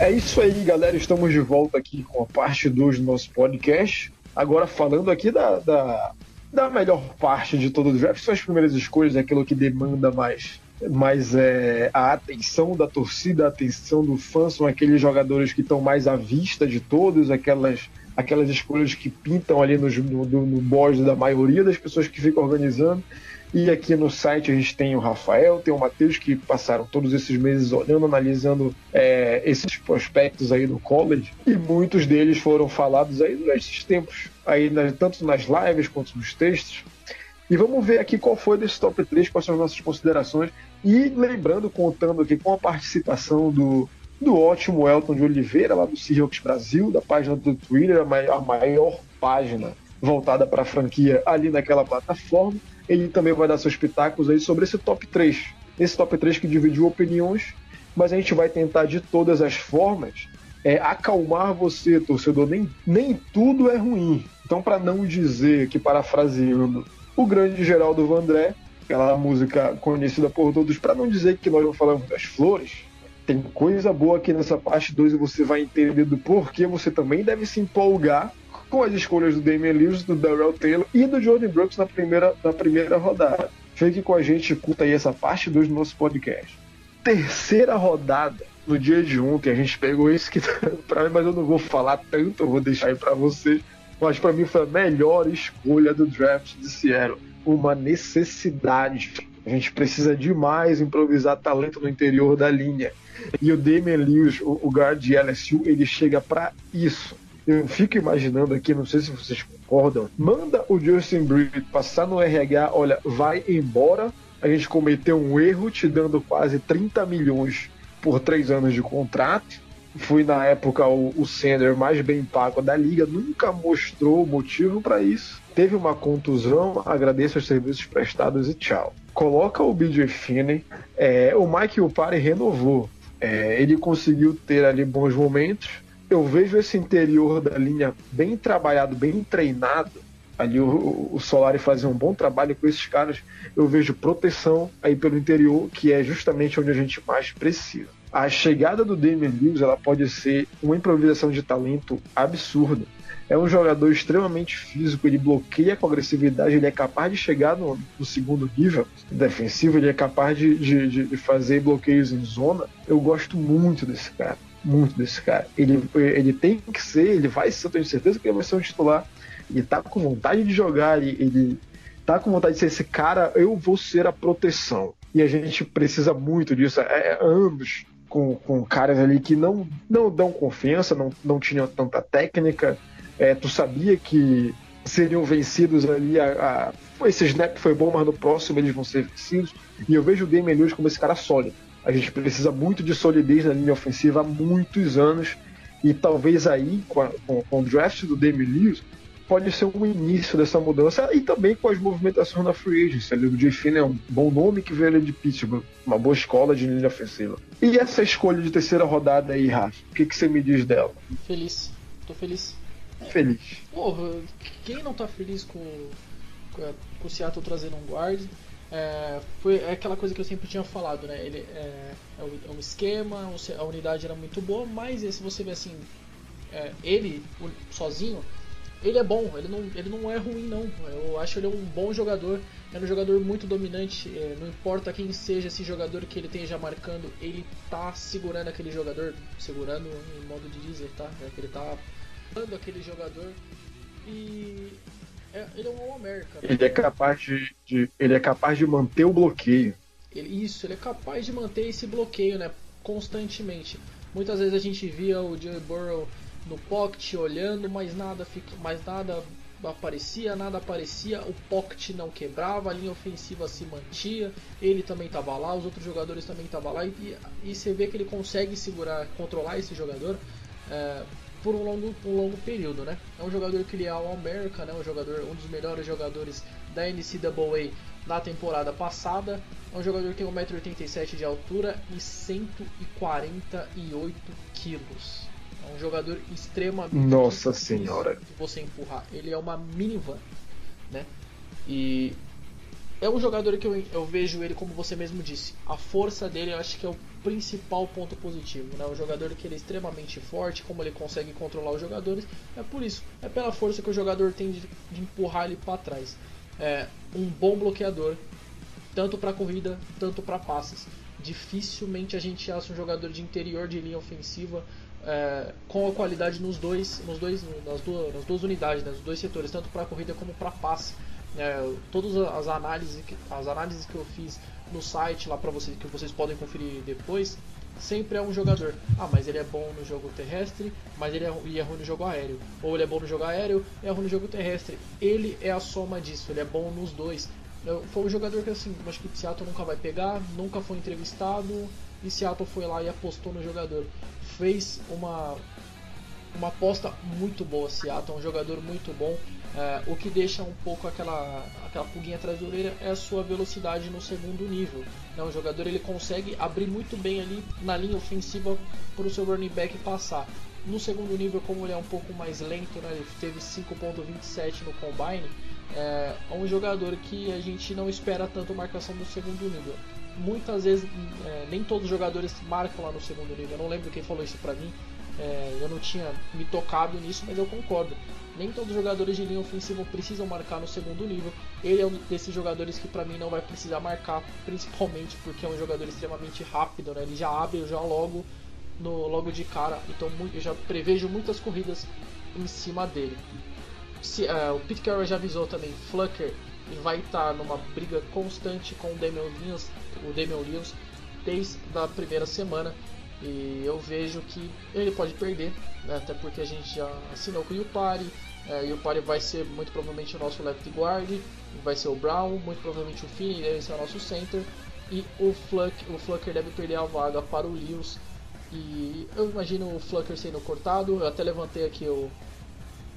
É isso aí, galera. Estamos de volta aqui com a parte 2 do nosso podcast. Agora falando aqui da, da, da melhor parte de todo o draft, são as primeiras escolhas, aquilo que demanda mais, mais é, a atenção da torcida, a atenção do fã, são aqueles jogadores que estão mais à vista de todos, aquelas, aquelas escolhas que pintam ali no, no, no board da maioria das pessoas que ficam organizando. E aqui no site a gente tem o Rafael, tem o Matheus, que passaram todos esses meses olhando, analisando é, esses prospectos aí do college. E muitos deles foram falados aí nesses tempos, aí tanto nas lives quanto nos textos. E vamos ver aqui qual foi desse top 3, quais são as nossas considerações. E lembrando, contando aqui com a participação do, do ótimo Elton de Oliveira, lá do Seahawks Brasil, da página do Twitter, a maior, a maior página voltada para a franquia ali naquela plataforma ele também vai dar seus pitacos aí sobre esse top 3. Esse top 3 que dividiu opiniões, mas a gente vai tentar de todas as formas é, acalmar você, torcedor. Nem, nem tudo é ruim. Então, para não dizer que, parafraseando o grande Geraldo Vandré, aquela música conhecida por todos, para não dizer que nós não falamos das flores, tem coisa boa aqui nessa parte 2 e você vai entender do porquê você também deve se empolgar com as escolhas do Damian Lewis, do Darrell Taylor e do Jordan Brooks na primeira, na primeira rodada. Fique com a gente, curta aí essa parte 2 do nosso podcast. Terceira rodada, no dia de ontem, a gente pegou esse que para mim, mas eu não vou falar tanto, eu vou deixar aí para vocês. Mas para mim foi a melhor escolha do draft de Seattle. Uma necessidade. A gente precisa demais improvisar talento no interior da linha. E o Damian Lewis, o, o guard de LSU, ele chega para isso eu fico imaginando aqui, não sei se vocês concordam, manda o Justin Britt passar no RH, olha, vai embora, a gente cometeu um erro te dando quase 30 milhões por três anos de contrato. Fui na época o, o mais bem pago da liga, nunca mostrou motivo para isso. Teve uma contusão, agradeço os serviços prestados e tchau. Coloca o BJ Finney, é, o Mike Upari renovou. É, ele conseguiu ter ali bons momentos, eu vejo esse interior da linha bem trabalhado, bem treinado. Ali o, o Solari fazia um bom trabalho com esses caras. Eu vejo proteção aí pelo interior, que é justamente onde a gente mais precisa. A chegada do Damian Lewis ela pode ser uma improvisação de talento absurda. É um jogador extremamente físico, ele bloqueia com agressividade, ele é capaz de chegar no, no segundo nível defensivo, ele é capaz de, de, de fazer bloqueios em zona. Eu gosto muito desse cara muito desse cara. Ele, ele tem que ser, ele vai ser, eu tenho certeza que ele vai ser um titular. Ele tá com vontade de jogar, ele, ele tá com vontade de ser esse cara, eu vou ser a proteção. E a gente precisa muito disso. É, é anos com, com caras ali que não, não dão confiança, não, não tinham tanta técnica. É, tu sabia que seriam vencidos ali. A, a, esse snap foi bom, mas no próximo eles vão ser vencidos. E eu vejo o Damian Lewis como esse cara sólido. A gente precisa muito de solidez na linha ofensiva há muitos anos. E talvez aí, com, a, com, com o draft do Damian Lewis, pode ser um início dessa mudança. E também com as movimentações na free agency. O Jay é um bom nome que veio ali de Pittsburgh. Uma boa escola de linha ofensiva. E essa escolha de terceira rodada aí, Rafa? O que, que você me diz dela? Feliz. Tô feliz. Feliz. Porra, quem não tá feliz com, com, o Seattle trazendo um guard? É, foi aquela coisa que eu sempre tinha falado, né? Ele é, é um é esquema, a unidade era muito boa, mas se você vê assim, é, ele sozinho, ele é bom, ele não, ele não é ruim não. Eu acho ele um bom jogador, é um jogador muito dominante. É, não importa quem seja esse jogador que ele esteja marcando, ele tá segurando aquele jogador, segurando em modo de dizer, tá? É ele tá dando aquele jogador e é, ele é um All-America. Ele é capaz de, de, ele é capaz de manter o bloqueio. Ele, isso, ele é capaz de manter esse bloqueio, né, constantemente. Muitas vezes a gente via o Joe Burrow no pocket olhando, mas nada fica, mais nada aparecia, nada aparecia, o pocket não quebrava, a linha ofensiva se mantia, ele também estava lá, os outros jogadores também estavam lá e, e, você vê que ele consegue segurar, controlar esse jogador é, por um longo, um longo período, né? É um jogador que ele é All America, né? Um jogador, um dos melhores jogadores da NCAA na temporada passada. É um jogador que tem 1,87m de altura e 148 quilos. É um jogador extremamente. Nossa senhora! Você empurrar. Ele é uma minivan, né? E é um jogador que eu, eu vejo ele, como você mesmo disse, a força dele eu acho que é o principal ponto positivo. Né? Um jogador que ele é extremamente forte, como ele consegue controlar os jogadores, é por isso, é pela força que o jogador tem de, de empurrar ele para trás. É um bom bloqueador, tanto para corrida, tanto para passes. Dificilmente a gente acha um jogador de interior de linha ofensiva é, com a qualidade nos dois, nos dois, nas duas, nas duas unidades, né, nos dois setores, tanto para corrida como para passe. É, todas as análises, as análises que eu fiz no site lá para vocês, que vocês podem conferir depois, sempre é um jogador. Ah, mas ele é bom no jogo terrestre, mas ele é, e é ruim no jogo aéreo. Ou ele é bom no jogo aéreo e é ruim no jogo terrestre. Ele é a soma disso, ele é bom nos dois. Foi um jogador que assim, acho que o Seattle nunca vai pegar, nunca foi entrevistado, e Seattle foi lá e apostou no jogador. Fez uma uma aposta muito boa, Seattle, um jogador muito bom. É, o que deixa um pouco aquela, aquela pulguinha atrás da orelha é a sua velocidade no segundo nível. Né? O jogador ele consegue abrir muito bem ali na linha ofensiva para o seu running back passar. No segundo nível, como ele é um pouco mais lento, né? ele teve 5.27 no combine, é, é um jogador que a gente não espera tanto marcação no segundo nível. Muitas vezes, é, nem todos os jogadores marcam lá no segundo nível. Eu não lembro quem falou isso pra mim, é, eu não tinha me tocado nisso, mas eu concordo. Nem todos os jogadores de linha ofensiva precisam marcar no segundo nível. Ele é um desses jogadores que para mim não vai precisar marcar, principalmente porque é um jogador extremamente rápido, né? Ele já abre já logo no logo de cara, então eu já prevejo muitas corridas em cima dele. Se, uh, o Pete Carroll já avisou também, Flucker vai estar tá numa briga constante com o Damian Lewis, o Damian Lewis desde a primeira semana. E eu vejo que ele pode perder, né? até porque a gente já assinou com o Yupari. É, Yupari vai ser muito provavelmente o nosso left guard, vai ser o Brown, muito provavelmente o Finney deve ser o nosso center. E o, Fluck, o Flucker deve perder a vaga para o Lewis. E eu imagino o Flucker sendo cortado. Eu até levantei aqui o,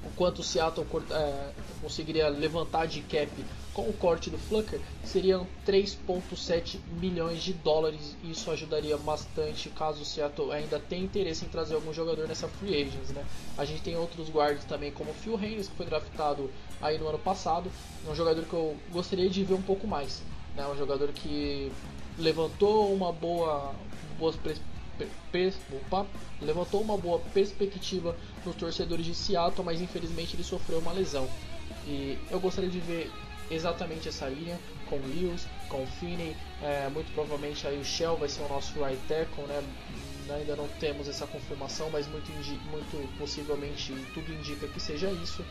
o quanto o Seattle é, conseguiria levantar de cap com o corte do Flucker seriam 3,7 milhões de dólares. E isso ajudaria bastante caso o Seattle ainda tenha interesse em trazer algum jogador nessa free agents. Né? A gente tem outros guards também, como o Phil Haynes, que foi draftado aí no ano passado. É um jogador que eu gostaria de ver um pouco mais. Né? Um jogador que levantou uma boa, boas opa, levantou uma boa perspectiva nos torcedores de Seattle, mas infelizmente ele sofreu uma lesão. E eu gostaria de ver exatamente essa linha com o Lewis, com o Finney, é, muito provavelmente aí o Shell vai ser o nosso right tackle, né? Ainda não temos essa confirmação, mas muito, muito possivelmente tudo indica que seja isso.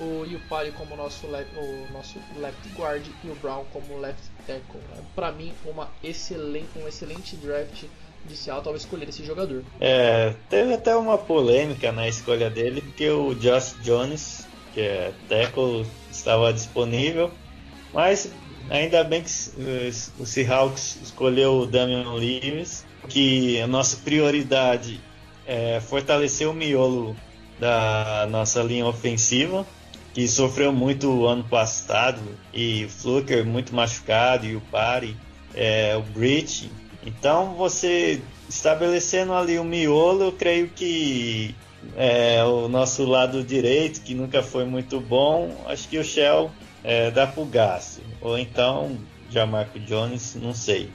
O Yupari como nosso o nosso left guard e o Brown como left tackle. Né? Para mim, uma excelente, um excelente draft de Seattle ao escolher esse jogador. É, teve até uma polêmica na escolha dele, porque o Josh Jones, que é tackle, estava disponível, mas ainda bem que o Seahawks escolheu o Damian Lewis, que a nossa prioridade é fortalecer o miolo da nossa linha ofensiva, que sofreu muito ano passado, e o Fluker muito machucado, e o Pari, é, o Bridge. Então você estabelecendo ali o miolo, eu creio que é, o nosso lado direito, que nunca foi muito bom, acho que o Shell é, dá pro. Ou então, já Marco Jones, não sei.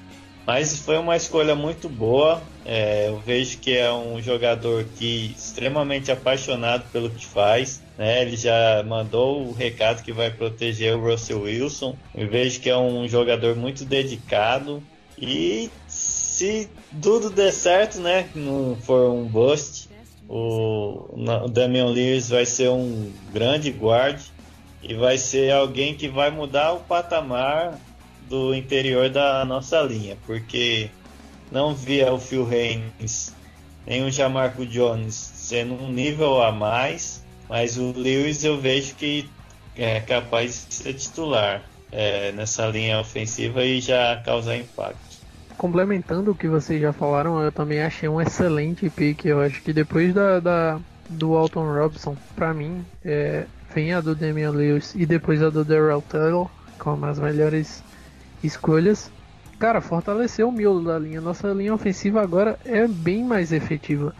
Mas foi uma escolha muito boa. É, eu vejo que é um jogador que extremamente apaixonado pelo que faz. Né? Ele já mandou o recado que vai proteger o Russell Wilson. Eu vejo que é um jogador muito dedicado. E se tudo der certo, né? Não for um bust, o, Damian Lewis vai ser um grande guarde e vai ser alguém que vai mudar o patamar do interior da nossa linha, porque não via o Phil Haynes nem o Jamarco Jones sendo um nível a mais, mas o Lewis eu vejo que é capaz de ser titular é, nessa linha ofensiva e já causar impacto. Complementando o que vocês já falaram, eu também achei um excelente pick. Eu acho que depois da, da do Alton Robson, para mim, é, vem a do Damian Lewis e depois a do Darrell Taylor como as melhores escolhas. Cara, fortaleceu o miolo da linha. Nossa linha ofensiva agora é bem mais efetiva.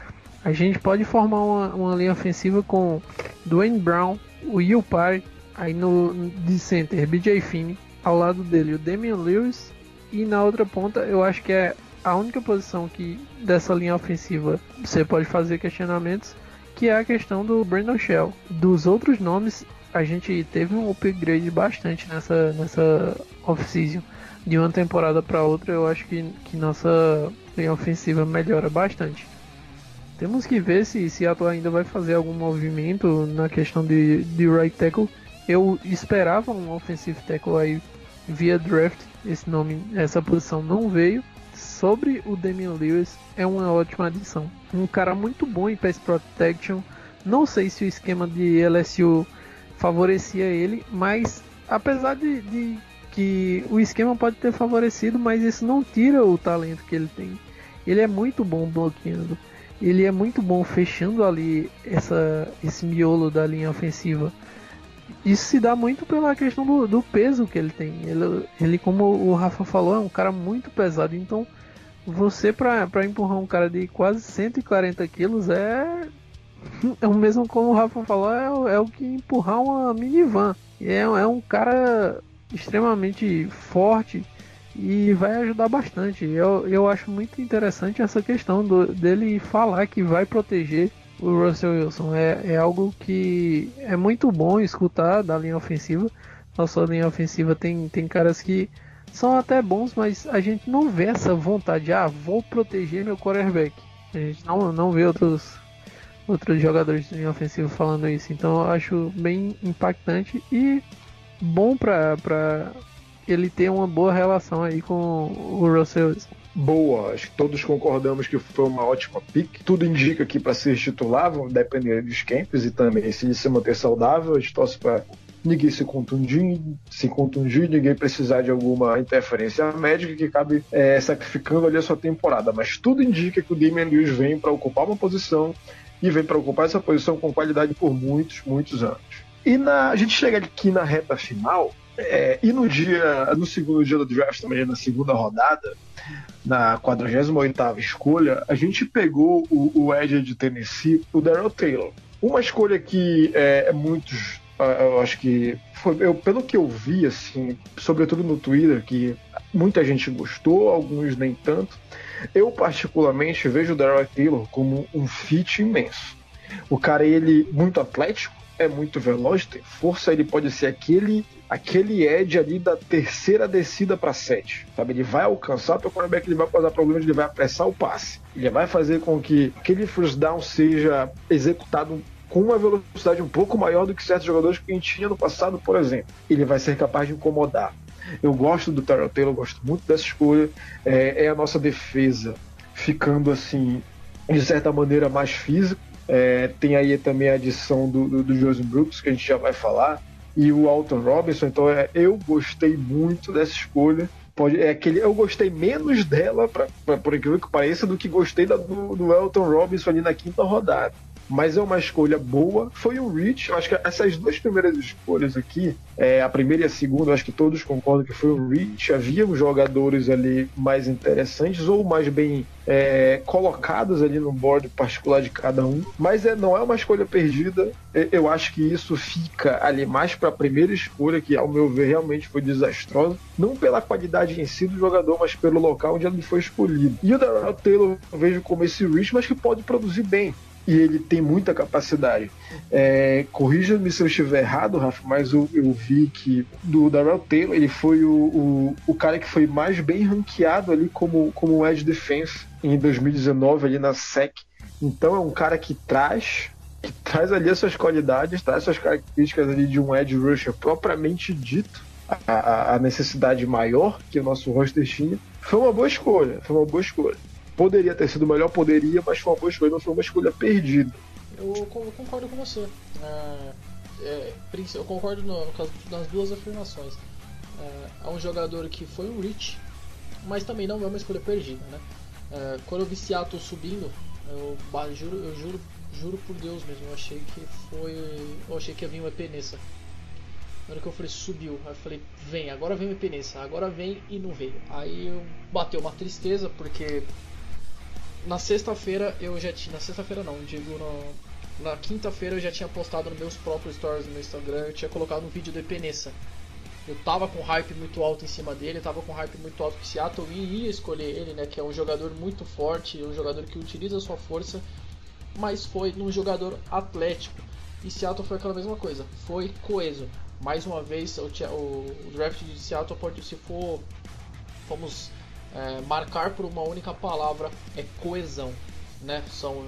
A gente pode formar uma, uma linha ofensiva com Dwayne Brown, o Parry, aí no de center, BJ Finney, ao lado dele o Damian Lewis e na outra ponta eu acho que é a única posição que dessa linha ofensiva você pode fazer questionamentos, que é a questão do Brandon Shell. Dos outros nomes, a gente teve um upgrade bastante nessa nessa off-season. De uma temporada para outra, eu acho que, que nossa linha ofensiva melhora bastante. Temos que ver se Seattle ainda vai fazer algum movimento na questão de, de right tackle. Eu esperava um offensive tackle aí via draft. Esse nome, essa posição não veio. Sobre o Damian Lewis, é uma ótima adição. Um cara muito bom em pass protection. Não sei se o esquema de LSU favorecia ele, mas apesar de, de que o esquema pode ter favorecido, mas isso não tira o talento que ele tem. Ele é muito bom bloqueando ele é muito bom fechando ali essa, esse miolo da linha ofensiva. Isso se dá muito pela questão do, do peso que ele tem. Ele, ele, como o Rafa falou, é um cara muito pesado. Então, você para empurrar um cara de quase 140 quilos é, é o mesmo como o Rafa falou, é, é o que empurrar uma minivan. É, é um cara extremamente forte e vai ajudar bastante. Eu, eu acho muito interessante essa questão do, dele falar que vai proteger o Russell Wilson. É, é algo que é muito bom escutar da linha ofensiva. Nossa linha ofensiva tem, tem caras que são até bons, mas a gente não vê essa vontade. Ah, vou proteger meu quarterback. A gente não, não vê outros, outros jogadores de linha ofensiva falando isso. Então eu acho bem impactante e bom para ele tem uma boa relação aí com o Russell Wilson. Boa, acho que todos concordamos que foi uma ótima pick. Tudo indica que para ser titular depender dos camps e também se ele se manter saudável, a gente torce para ninguém se contundir, se contundir, ninguém precisar de alguma interferência médica que acabe é, sacrificando ali a sua temporada. Mas tudo indica que o Damian Lewis vem para ocupar uma posição e vem para ocupar essa posição com qualidade por muitos, muitos anos. E na, a gente chega aqui na reta final é, e no dia, no segundo dia do draft, também na segunda rodada, na 48ª escolha, a gente pegou o, o Edge de Tennessee, o Daryl Taylor. Uma escolha que é, é muitos, eu acho que foi, eu, pelo que eu vi, assim, sobretudo no Twitter, que muita gente gostou, alguns nem tanto. Eu particularmente vejo o Daryl Taylor como um fit imenso. O cara ele muito atlético, é muito veloz, tem força, ele pode ser aquele aquele edge ali da terceira descida para sete, sabe? Ele vai alcançar o teu quarterback, ele vai causar problemas, ele vai apressar o passe. Ele vai fazer com que aquele first down seja executado com uma velocidade um pouco maior do que certos jogadores que a gente tinha no passado, por exemplo. Ele vai ser capaz de incomodar. Eu gosto do Terrell Taylor, gosto muito dessa escolha. É, é, a nossa defesa ficando assim, de certa maneira, mais física. É, tem aí também a adição do, do, do Brooks, que a gente já vai falar e o Alton Robinson. Então é, eu gostei muito dessa escolha. Pode, é aquele, eu gostei menos dela, pra, pra, por incrível que pareça, do que gostei da, do, do Elton Robinson ali na quinta rodada mas é uma escolha boa. Foi o Rich, eu acho que essas duas primeiras escolhas aqui, é, a primeira e a segunda, acho que todos concordam que foi o Rich. Havia jogadores ali mais interessantes ou mais bem é, colocados ali no board particular de cada um, mas é, não é uma escolha perdida. Eu acho que isso fica ali mais para a primeira escolha, que ao meu ver realmente foi desastrosa, não pela qualidade em si do jogador, mas pelo local onde ele foi escolhido. E o Darrell Taylor eu vejo como esse Rich, mas que pode produzir bem e ele tem muita capacidade. É, Corrija-me se eu estiver errado, Rafa, mas eu, eu vi que do Darrell Taylor ele foi o, o, o, cara que foi mais bem ranqueado ali como, como Edge Defense em 2019 ali na SEC. Então é um cara que traz que traz ali as suas qualidades, traz suas características ali de um edge rusher propriamente dito, a, a necessidade maior que o nosso roster tinha. Foi uma boa escolha, foi uma boa escolha. Poderia ter sido melhor, poderia, mas foi uma boa escolha, não foi uma escolha perdida. Eu concordo com você. É, é, eu concordo no, das duas afirmações. É, um jogador que foi um reach, mas também não é uma escolha perdida, né? É, quando eu vi Seattle subindo, eu, juro, eu juro, juro por Deus mesmo, eu achei que foi, eu achei que ia vir um EP nessa. Na hora que eu falei subiu, aí eu falei vem, agora vem o EP nessa, agora vem e não veio. Aí eu bateu uma tristeza porque na sexta-feira eu já tinha, na sexta-feira não, digo no, na quinta-feira eu já tinha postado nos meus próprios stories no meu Instagram, eu tinha colocado um vídeo do Epenessa. Eu tava com hype muito alto em cima dele, tava com hype muito alto que Seattle ia escolher ele, né? Que é um jogador muito forte, um jogador que utiliza a sua força, mas foi num jogador atlético. E Seattle foi aquela mesma coisa, foi coeso. Mais uma vez, o, o draft de Seattle pode, se for, vamos é, marcar por uma única palavra, é coesão. Né? São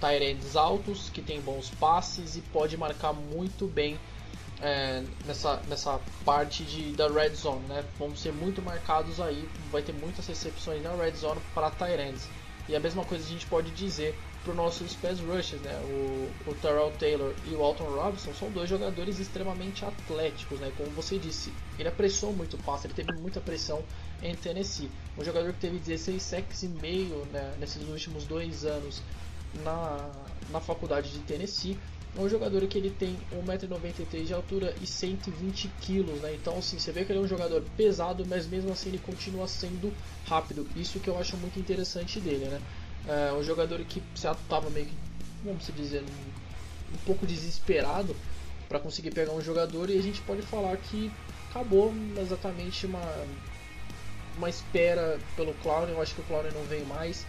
Tyrands altos, que tem bons passes e pode marcar muito bem é, nessa, nessa parte de, da red zone, né? Vão ser muito marcados aí, vai ter muitas recepções na red zone para Tyrands. E a mesma coisa a gente pode dizer para os nossos pass rushers, né? O, o Terrell Taylor e o Alton Robinson são dois jogadores extremamente atléticos, né? Como você disse, ele apressou muito o passe, ele teve muita pressão em Tennessee. Um jogador que teve 16 sacks e meio né, nesses últimos dois anos na, na faculdade de Tennessee. Um jogador que ele tem 1,93m de altura e 120 kg, né? Então assim, você vê que ele é um jogador pesado, mas mesmo assim ele continua sendo rápido. Isso que eu acho muito interessante dele, né? É um jogador que se estava meio que, vamos dizer, um, um pouco desesperado para conseguir pegar um jogador e a gente pode falar que acabou exatamente uma uma espera pelo Clown. Eu acho que o Clown não vem mais.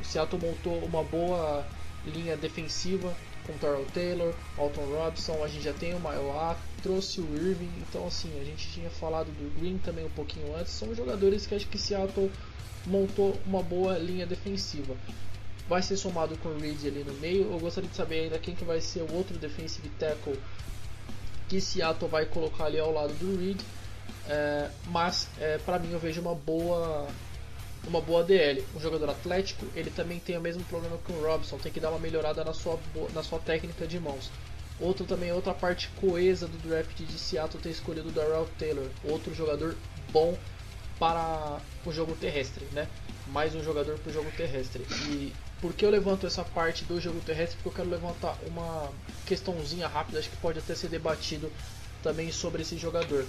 O Seattle montou uma boa linha defensiva com Terrell Taylor, Alton Robson, a gente já tem o Maior, trouxe o Irving, então assim, a gente tinha falado do Green também um pouquinho antes, são jogadores que acho que Seattle montou uma boa linha defensiva. Vai ser somado com o Reed ali no meio, eu gostaria de saber ainda quem que vai ser o outro defensive tackle que Seattle vai colocar ali ao lado do Reed, é, mas é, para mim eu vejo uma boa uma boa DL. Um jogador atlético, ele também tem o mesmo problema que o Robson, tem que dar uma melhorada na sua, na sua técnica de mãos. Outro também, outra parte coesa do draft de Seattle ter escolhido o Darrell Taylor, outro jogador bom para o jogo terrestre, né? Mais um jogador para o jogo terrestre. E por que eu levanto essa parte do jogo terrestre? Porque eu quero levantar uma questãozinha rápida, acho que pode até ser debatido também sobre esse jogador.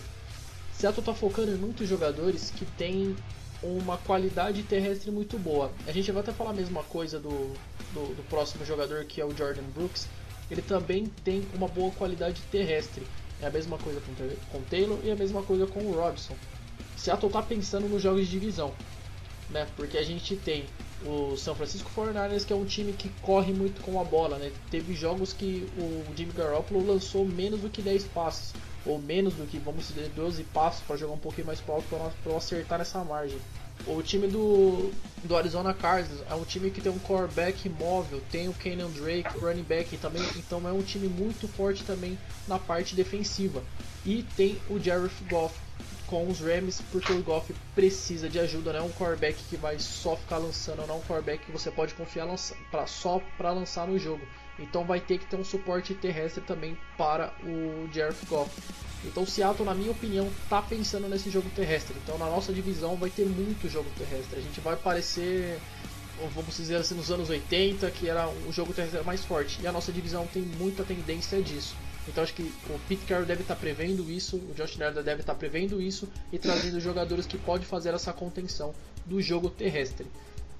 Seattle está focando em muitos jogadores que têm uma qualidade terrestre muito boa. A gente vai até falar a mesma coisa do, do, do próximo jogador que é o Jordan Brooks. Ele também tem uma boa qualidade terrestre. É a mesma coisa com, com Taylor e a mesma coisa com o Robson. Seattle está pensando nos jogos de divisão, né? Porque a gente tem o São Francisco 49ers, que é um time que corre muito com a bola, né? Teve jogos que o Jimmy Garoppolo lançou menos do que 10 passes ou menos do que, vamos dizer, 12 passos para jogar um pouquinho mais para alto para acertar nessa margem. O time do, do Arizona Cardinals é um time que tem um quarterback móvel, tem o Kenyon Drake, running back também, então é um time muito forte também na parte defensiva. E tem o Jared Goff com os Rams, porque o Goff precisa de ajuda, não é um quarterback que vai só ficar lançando, não é um quarterback que você pode confiar lança, pra, só para lançar no jogo. Então vai ter que ter um suporte terrestre também para o Jared Goff. Então Seattle, na minha opinião, está pensando nesse jogo terrestre. Então na nossa divisão vai ter muito jogo terrestre. A gente vai parecer, vamos dizer assim, nos anos 80, que era o jogo terrestre mais forte. E a nossa divisão tem muita tendência disso. Então acho que o Pete Carroll deve estar tá prevendo isso, o Josh Nerda deve estar tá prevendo isso e trazendo jogadores que podem fazer essa contenção do jogo terrestre.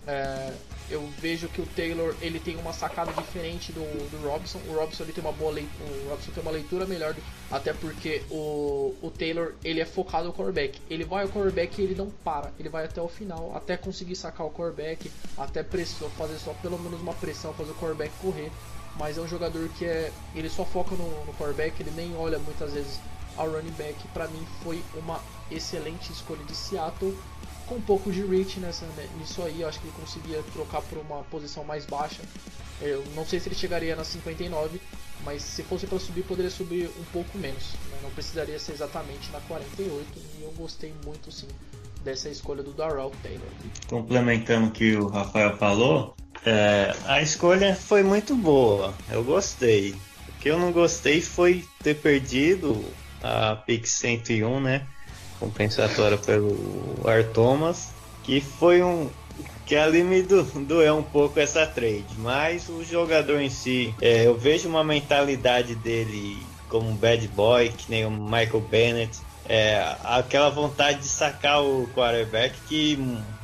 É, eu vejo que o Taylor ele tem uma sacada diferente do, do Robson. O Robson ele tem uma boa leitura, o Robson tem uma leitura melhor, do, até porque o, o Taylor ele é focado no quarterback. Ele vai ao quarterback e ele não para, ele vai até o final, até conseguir sacar o quarterback, até pressão, fazer só pelo menos uma pressão, fazer o quarterback correr. Mas é um jogador que é, ele só foca no, no quarterback, ele nem olha muitas vezes ao running back. Para mim foi uma excelente escolha de Seattle com um pouco de reach nessa, né, nisso aí, eu acho que ele conseguia trocar por uma posição mais baixa. Eu não sei se ele chegaria na 59, mas se fosse para subir, poderia subir um pouco menos. Né? Não precisaria ser exatamente na 48, e eu gostei muito sim dessa escolha do Darrell Taylor. Complementando o que o Rafael falou, é, a escolha foi muito boa, eu gostei. que eu não gostei foi ter perdido a pick 101, né? Compensatória pelo Ar Thomas, que foi um que ali me do, doeu um pouco essa trade, mas o jogador em si, é, eu vejo uma mentalidade dele como um bad boy, que nem o Michael Bennett, é, aquela vontade de sacar o quarterback que,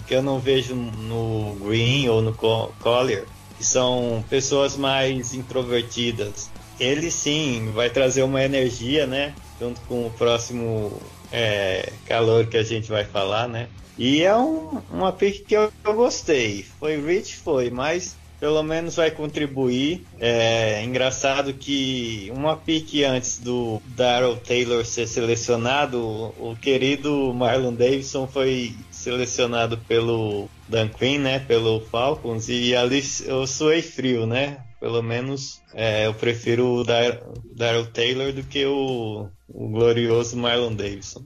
que eu não vejo no Green ou no Collier, que são pessoas mais introvertidas. Ele sim vai trazer uma energia, né? Junto com o próximo é, calor que a gente vai falar, né? E é um, uma pick que eu, eu gostei. Foi rich, foi, mas pelo menos vai contribuir. É engraçado que uma pique antes do Daryl Taylor ser selecionado, o querido Marlon Davidson foi selecionado pelo Dan Quinn, né, pelo Falcons, e ali eu suei frio, né? Pelo menos é, eu prefiro o Daryl Taylor do que o, o glorioso Marlon Davidson.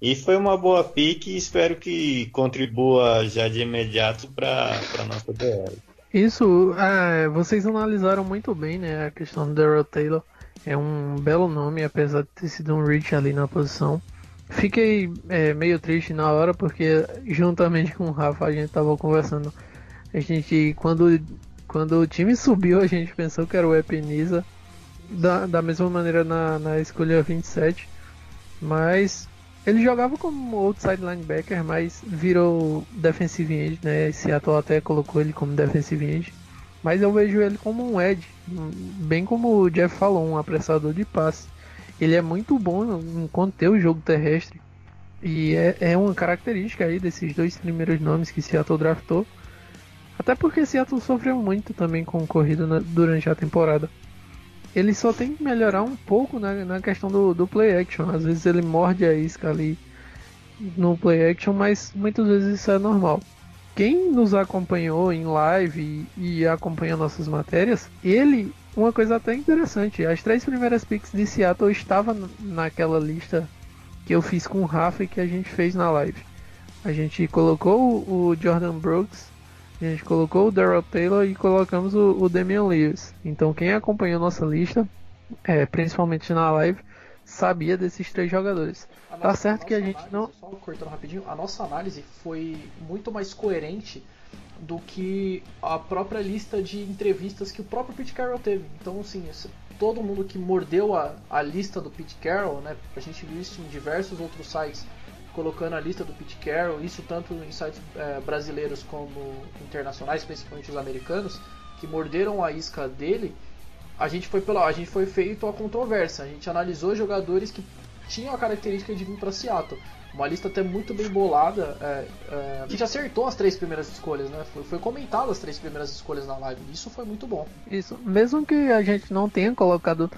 E foi uma boa pique e espero que contribua já de imediato para a nossa DL. Isso, é, vocês analisaram muito bem, né? A questão do Daryl Taylor. É um belo nome, apesar de ter sido um reach ali na posição. Fiquei é, meio triste na hora, porque juntamente com o Rafa a gente tava conversando. A gente, quando, quando o time subiu, a gente pensou que era o Epiniza. Da, da mesma maneira na, na escolha 27. Mas ele jogava como outside linebacker, mas virou defensive end, né? Seattle até colocou ele como defensive end. Mas eu vejo ele como um edge, bem como o Jeff falou, um apressador de passe. Ele é muito bom em conter o jogo terrestre. E é, é uma característica aí desses dois primeiros nomes que Seattle draftou. Até porque Seattle sofreu muito também com corrida na, durante a temporada ele só tem que melhorar um pouco na, na questão do, do play action. Às vezes ele morde a isca ali no play action, mas muitas vezes isso é normal. Quem nos acompanhou em live e, e acompanha nossas matérias, ele, uma coisa até interessante, as três primeiras picks de Seattle estavam naquela lista que eu fiz com o Rafa e que a gente fez na live. A gente colocou o Jordan Brooks a gente colocou o Daryl Taylor e colocamos o, o Damian Lewis. Então quem acompanhou nossa lista, é, principalmente na live, sabia desses três jogadores. Nossa, tá certo que a gente análise, não. Só cortando rapidinho, a nossa análise foi muito mais coerente do que a própria lista de entrevistas que o próprio Pete Carroll teve. Então, assim, todo mundo que mordeu a, a lista do Pete Carroll, né, a gente viu isso em diversos outros sites, colocando a lista do Pete Carroll, isso tanto em sites é, brasileiros como internacionais, principalmente os americanos, que morderam a isca dele, a gente foi pela, a gente foi feito a controvérsia. A gente analisou jogadores que tinham a característica de vir para Seattle. Uma lista até muito bem bolada. É, é, a gente acertou as três primeiras escolhas, né? Foi, foi comentado as três primeiras escolhas na live. Isso foi muito bom. Isso, mesmo que a gente não tenha colocado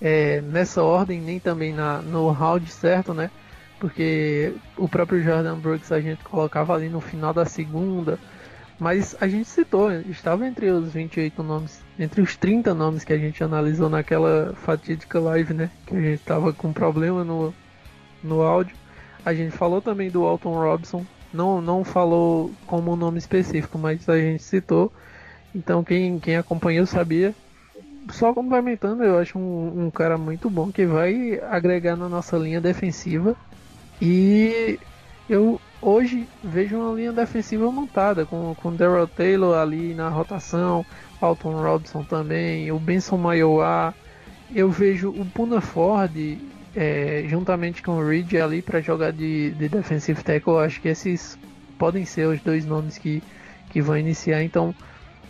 é, nessa ordem, nem também na, no round certo, né? porque o próprio Jordan Brooks a gente colocava ali no final da segunda, mas a gente citou, estava entre os 28 nomes, entre os 30 nomes que a gente analisou naquela fatídica live, né? Que a gente estava com problema no, no áudio. A gente falou também do Alton Robson, não, não falou como um nome específico, mas a gente citou. Então quem, quem acompanhou sabia. Só complementando, eu acho um, um cara muito bom que vai agregar na nossa linha defensiva e eu hoje vejo uma linha defensiva montada com, com Daryl Taylor ali na rotação, Alton Robson também, o Benson Mayowa. Eu vejo o Puna Ford é, juntamente com o Reed ali para jogar de, de defensive tackle. Acho que esses podem ser os dois nomes que, que vão iniciar. Então,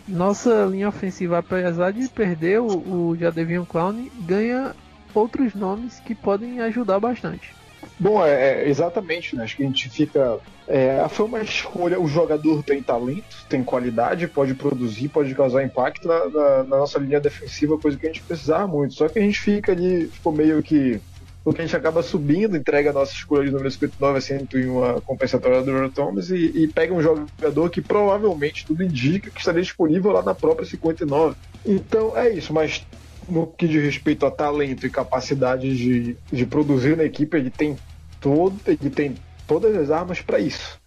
nossa linha ofensiva, apesar de perder o, o Jadevian Clown, ganha outros nomes que podem ajudar bastante. Bom, é, é, exatamente, né? Acho que a gente fica. É, foi uma escolha. O jogador tem talento, tem qualidade, pode produzir, pode causar impacto na, na, na, nossa linha defensiva, coisa que a gente precisava muito. Só que a gente fica ali, ficou meio que. Porque a gente acaba subindo, entrega a nossa escolha de número 59 a 101 compensatória do Earl Thomas e, e pega um jogador que provavelmente tudo indica que estaria disponível lá na própria 59. Então é isso, mas no que diz respeito a talento e capacidade de, de produzir na equipe, ele tem todo, ele tem todas as armas para isso.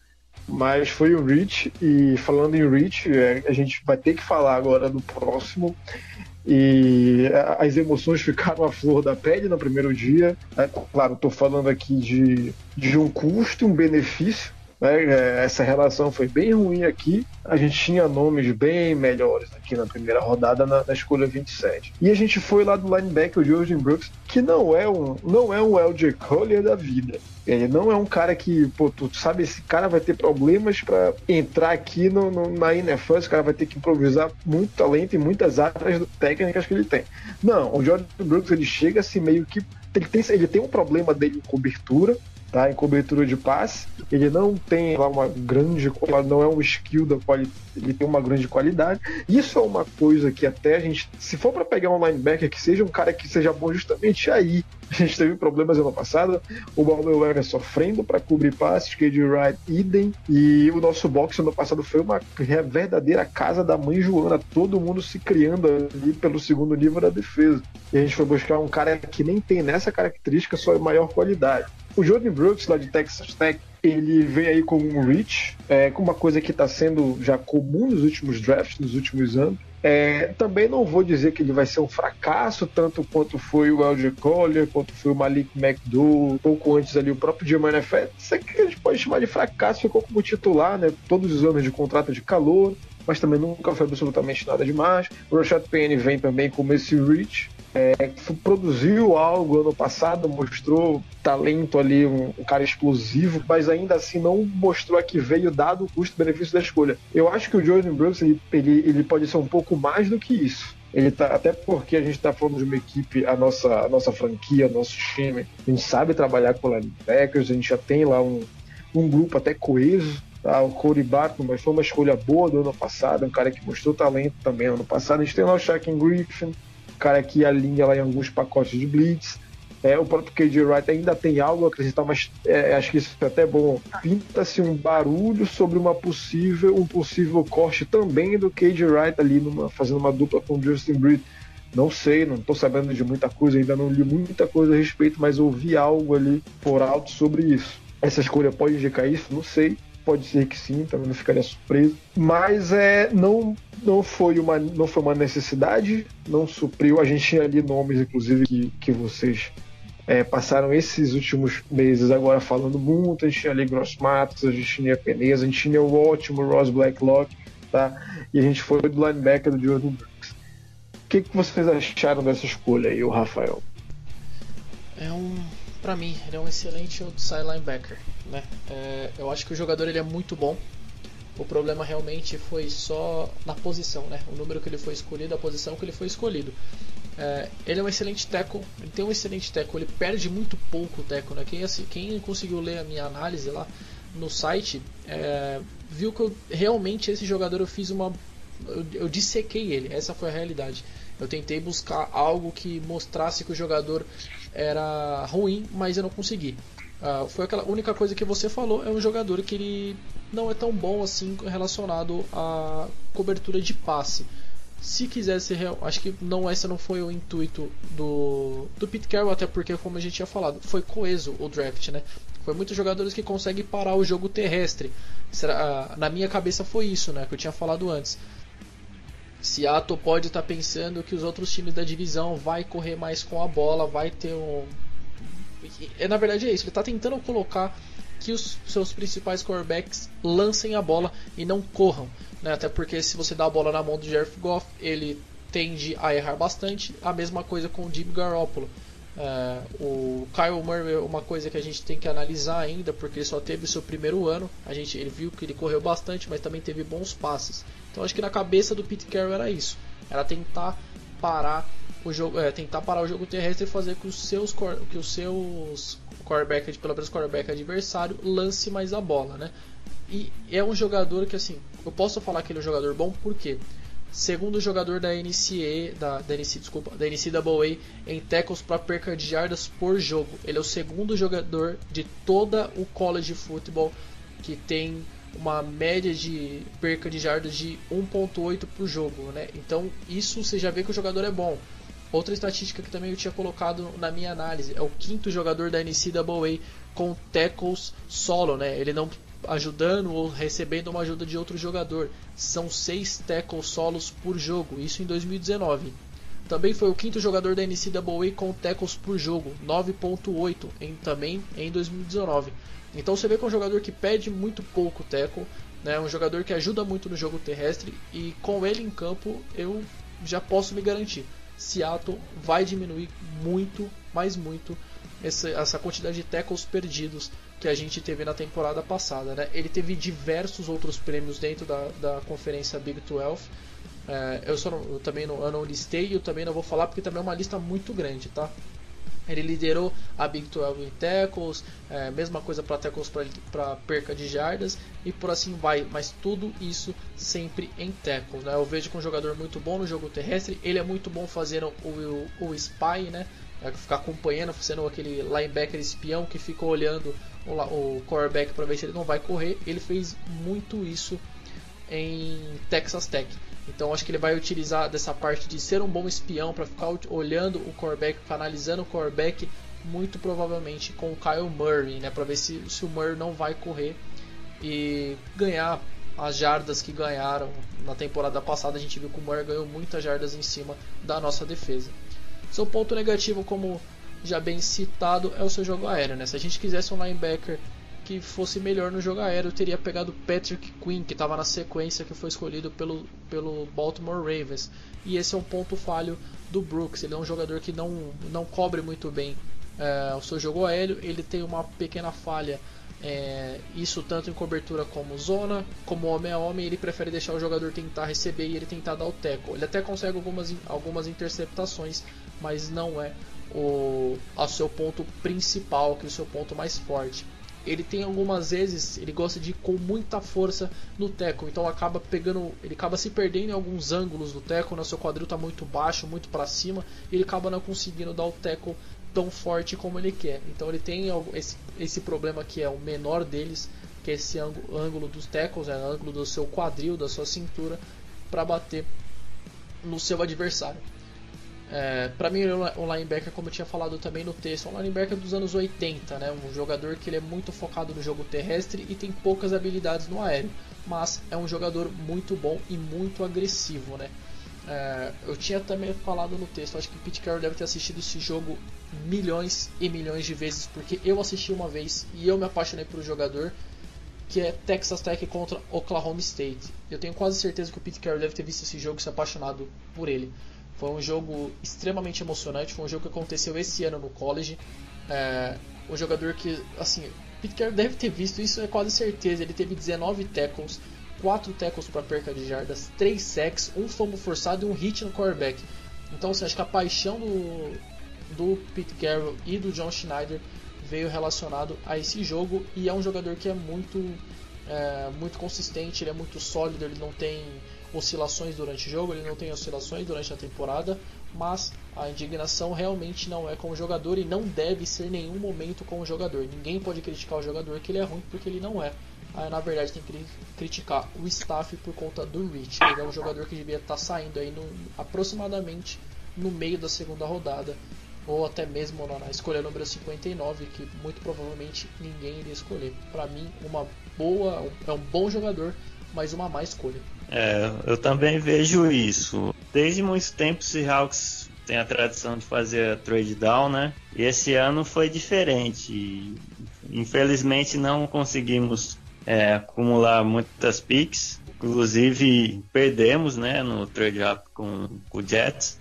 Mas foi o Rich, e falando em Rich, é, a gente vai ter que falar agora do próximo. E as emoções ficaram à flor da pele no primeiro dia. É, claro, estou falando aqui de, de um custo, um benefício. Né? É, essa relação foi bem ruim aqui. A gente tinha nomes bem melhores aqui na primeira rodada, na, na escolha 27. E a gente foi lá do linebacker, o Jordan Brooks, que não é um, não é um LJ Collier da vida. Ele não é um cara que, pô, tu sabe, esse cara vai ter problemas para entrar aqui no, no, na NFL, esse cara vai ter que improvisar muito talento e muitas áreas técnicas que ele tem. Não, o Jordan Brooks ele chega assim meio que. Ele tem, ele tem um problema dele em cobertura, tá? Em cobertura de passe. Ele não tem lá uma grande não é um skill da qualidade, ele tem uma grande qualidade. Isso é uma coisa que até a gente, se for para pegar um linebacker que seja um cara que seja bom justamente aí. A gente teve problemas ano passado, o Balmer Wagner sofrendo para cobrir passes, KJ Wright idem, e o nosso box ano passado foi uma verdadeira casa da mãe Joana, todo mundo se criando ali pelo segundo nível da defesa. E a gente foi buscar um cara que nem tem nessa característica só maior qualidade. O Jordan Brooks, lá de Texas Tech, ele vem aí com um reach, é, com uma coisa que está sendo já comum nos últimos drafts, nos últimos anos. É, também não vou dizer que ele vai ser um fracasso, tanto quanto foi o Elger Collier, quanto foi o Malik McDowell, pouco antes ali o próprio German Fett. Isso aqui a gente pode chamar de fracasso, ficou como titular, né? Todos os anos de contrato de calor, mas também nunca foi absolutamente nada demais. O Rashad Penny vem também com esse reach, é, produziu algo ano passado, mostrou talento ali, um, um, cara explosivo, mas ainda assim não mostrou a que veio dado o custo-benefício da escolha. Eu acho que o Jordan Brooks ele, ele, ele pode ser um pouco mais do que isso. Ele tá, até porque a gente está falando de uma equipe, a nossa, a nossa franquia, nosso time, a gente sabe trabalhar com linebackers, a gente já tem lá um, um grupo até coeso, Tá, o Cody Barton, mas foi uma escolha boa do ano passado, um cara que mostrou talento também no ano passado. A gente tem lá o Shaquem Griffin, cara que alinha lá em alguns pacotes de blitz. É, o próprio KJ Wright ainda tem algo a acrescentar, mas é, acho que isso é até bom. Pinta-se um barulho sobre uma possível, um possível corte também do KJ Wright ali, numa, fazendo uma dupla com o Justin Britt. Não sei, não estou sabendo de muita coisa, ainda não li muita coisa a respeito, mas ouvi algo ali por alto sobre isso. Essa escolha pode indicar isso? Não sei. Pode ser que sim, também não ficaria surpreso. Mas é, não, não, foi uma, não foi uma necessidade, não supriu. A gente tinha ali nomes, inclusive, que, que vocês é, passaram esses últimos meses agora falando muito. A gente tinha ali Gross Matos, a gente tinha Peneza, a gente tinha o ótimo Ross Blacklock, tá? E a gente foi do linebacker do Jordan Brooks. O que, que vocês acharam dessa escolha aí, o Rafael? É um para mim, ele é um excelente outside linebacker. Né? É, eu acho que o jogador ele é muito bom. O problema realmente foi só na posição, né? O número que ele foi escolhido, a posição que ele foi escolhido. É, ele é um excelente tackle, ele tem um excelente tackle, ele perde muito pouco o tackle, né? Quem, assim, quem conseguiu ler a minha análise lá no site é, viu que eu, realmente esse jogador eu fiz uma. Eu, eu dissequei ele, essa foi a realidade. Eu tentei buscar algo que mostrasse que o jogador era ruim, mas eu não consegui. Uh, foi aquela única coisa que você falou, é um jogador que ele não é tão bom assim relacionado à cobertura de passe. Se quisesse, acho que não esse não foi o intuito do, do Pete Carroll, até porque como a gente tinha falado, foi coeso o draft, né? Foi muitos jogadores que conseguem parar o jogo terrestre. Será, na minha cabeça foi isso, né? Que eu tinha falado antes. Seattle pode estar tá pensando que os outros times da divisão vai correr mais com a bola, vai ter um. E, na verdade é isso, ele está tentando colocar que os seus principais quarterbacks lancem a bola e não corram. Né? Até porque se você dá a bola na mão do Jeff Goff, ele tende a errar bastante. A mesma coisa com o Jimmy Garoppolo. É, o Kyle Murray é uma coisa que a gente tem que analisar ainda, porque ele só teve o seu primeiro ano. A gente, ele viu que ele correu bastante, mas também teve bons passes. Então acho que na cabeça do Pete Carroll era isso. Era tentar parar o jogo, é, tentar parar o jogo terrestre e fazer que os seus que os seus quarterback, pelo menos quarterback adversário, lance mais a bola, né? E é um jogador que assim, eu posso falar que ele é um jogador bom porque segundo jogador da NCA, da, da NC, desculpa, da NCAA em tackles para perca de jardas por jogo. Ele é o segundo jogador de toda o college football que tem uma média de perca de jardas de 1.8 por jogo, né? Então isso você já vê que o jogador é bom. Outra estatística que também eu tinha colocado na minha análise é o quinto jogador da NCAA com tackles solo, né? Ele não ajudando ou recebendo uma ajuda de outro jogador. São seis tackles solos por jogo, isso em 2019. Também foi o quinto jogador da NCAA com tackles por jogo, 9.8 em, também em 2019. Então você vê que é um jogador que pede muito pouco tackle, né? um jogador que ajuda muito no jogo terrestre e com ele em campo eu já posso me garantir. Seattle vai diminuir muito, mais muito, essa, essa quantidade de tackles perdidos que a gente teve na temporada passada. Né? Ele teve diversos outros prêmios dentro da, da conferência Big 12 é, eu, só não, eu também não, eu não listei e eu também não vou falar porque também é uma lista muito grande, tá? Ele liderou a Big 12 em tackles, é, mesma coisa para tackles para perca de jardas e por assim vai, mas tudo isso sempre em tackles. Né? Eu vejo que um jogador muito bom no jogo terrestre, ele é muito bom fazendo o, o, o spy, né? É, ficar acompanhando, sendo aquele linebacker espião que fica olhando o, o quarterback para ver se ele não vai correr. Ele fez muito isso em Texas Tech. Então acho que ele vai utilizar dessa parte de ser um bom espião para ficar olhando o quarterback, analisando o quarterback, muito provavelmente com o Kyle Murray, né, para ver se, se o Murray não vai correr e ganhar as jardas que ganharam na temporada passada. A gente viu que o Murray ganhou muitas jardas em cima da nossa defesa. Seu ponto negativo, como já bem citado, é o seu jogo aéreo. Né? Se a gente quisesse um linebacker que fosse melhor no jogo aéreo, teria pegado Patrick Quinn, que estava na sequência que foi escolhido pelo, pelo Baltimore Ravens. E esse é um ponto falho do Brooks. Ele é um jogador que não, não cobre muito bem é, o seu jogo aéreo. Ele tem uma pequena falha, é, isso tanto em cobertura como zona, como homem a homem. Ele prefere deixar o jogador tentar receber e ele tentar dar o teco. Ele até consegue algumas, algumas interceptações, mas não é o, seu ponto principal, que é o seu ponto mais forte ele tem algumas vezes, ele gosta de ir com muita força no teco, então acaba pegando, ele acaba se perdendo em alguns ângulos do teco, né? seu quadril está muito baixo, muito para cima, e ele acaba não conseguindo dar o teco tão forte como ele quer. Então ele tem esse, esse problema que é o menor deles, que é esse ângulo, dos tecos, né? ângulo do seu quadril, da sua cintura, para bater no seu adversário. É, para mim, o linebacker, como eu tinha falado também no texto, é um linebacker dos anos 80, né? um jogador que ele é muito focado no jogo terrestre e tem poucas habilidades no aéreo, mas é um jogador muito bom e muito agressivo. Né? É, eu tinha também falado no texto, acho que Pete Carroll deve ter assistido esse jogo milhões e milhões de vezes, porque eu assisti uma vez e eu me apaixonei por um jogador que é Texas Tech contra Oklahoma State. Eu tenho quase certeza que o Pete Carroll deve ter visto esse jogo e se apaixonado por ele. Foi um jogo extremamente emocionante, foi um jogo que aconteceu esse ano no college. É, um jogador que, assim, Carroll deve ter visto isso, é quase certeza. Ele teve 19 tackles, 4 tackles para perca de jardas, 3 sacks, um fumble forçado e um hit no quarterback. Então, assim, acho que a paixão do, do Pete Carroll e do John Schneider veio relacionado a esse jogo e é um jogador que é muito é, muito consistente, ele é muito sólido, ele não tem oscilações durante o jogo, ele não tem oscilações durante a temporada, mas a indignação realmente não é com o jogador e não deve ser nenhum momento com o jogador. Ninguém pode criticar o jogador que ele é ruim porque ele não é. Aí, na verdade tem que criticar o staff por conta do Rich. Ele é um jogador que devia estar saindo aí no, aproximadamente no meio da segunda rodada ou até mesmo na escolha número 59, que muito provavelmente ninguém iria escolher. Para mim, uma boa, é um bom jogador, mas uma má escolha. É, eu também vejo isso. Desde muito tempo, o Seahawks tem a tradição de fazer trade down, né? E esse ano foi diferente. Infelizmente não conseguimos é, acumular muitas picks. Inclusive perdemos, né, no trade up com, com o Jets.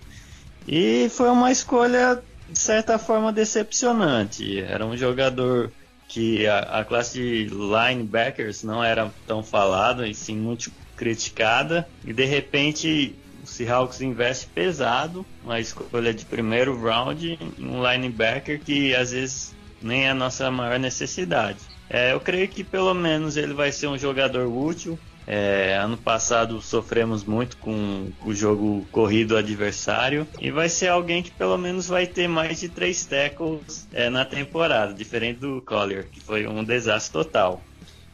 E foi uma escolha de certa forma decepcionante. Era um jogador que a, a classe de linebackers não era tão falada e sim muito criticada e de repente o Seahawks investe pesado uma escolha de primeiro round em um linebacker que às vezes nem é a nossa maior necessidade. É, eu creio que pelo menos ele vai ser um jogador útil. É, ano passado sofremos muito com o jogo corrido adversário e vai ser alguém que pelo menos vai ter mais de três tackles é, na temporada, diferente do Collier, que foi um desastre total.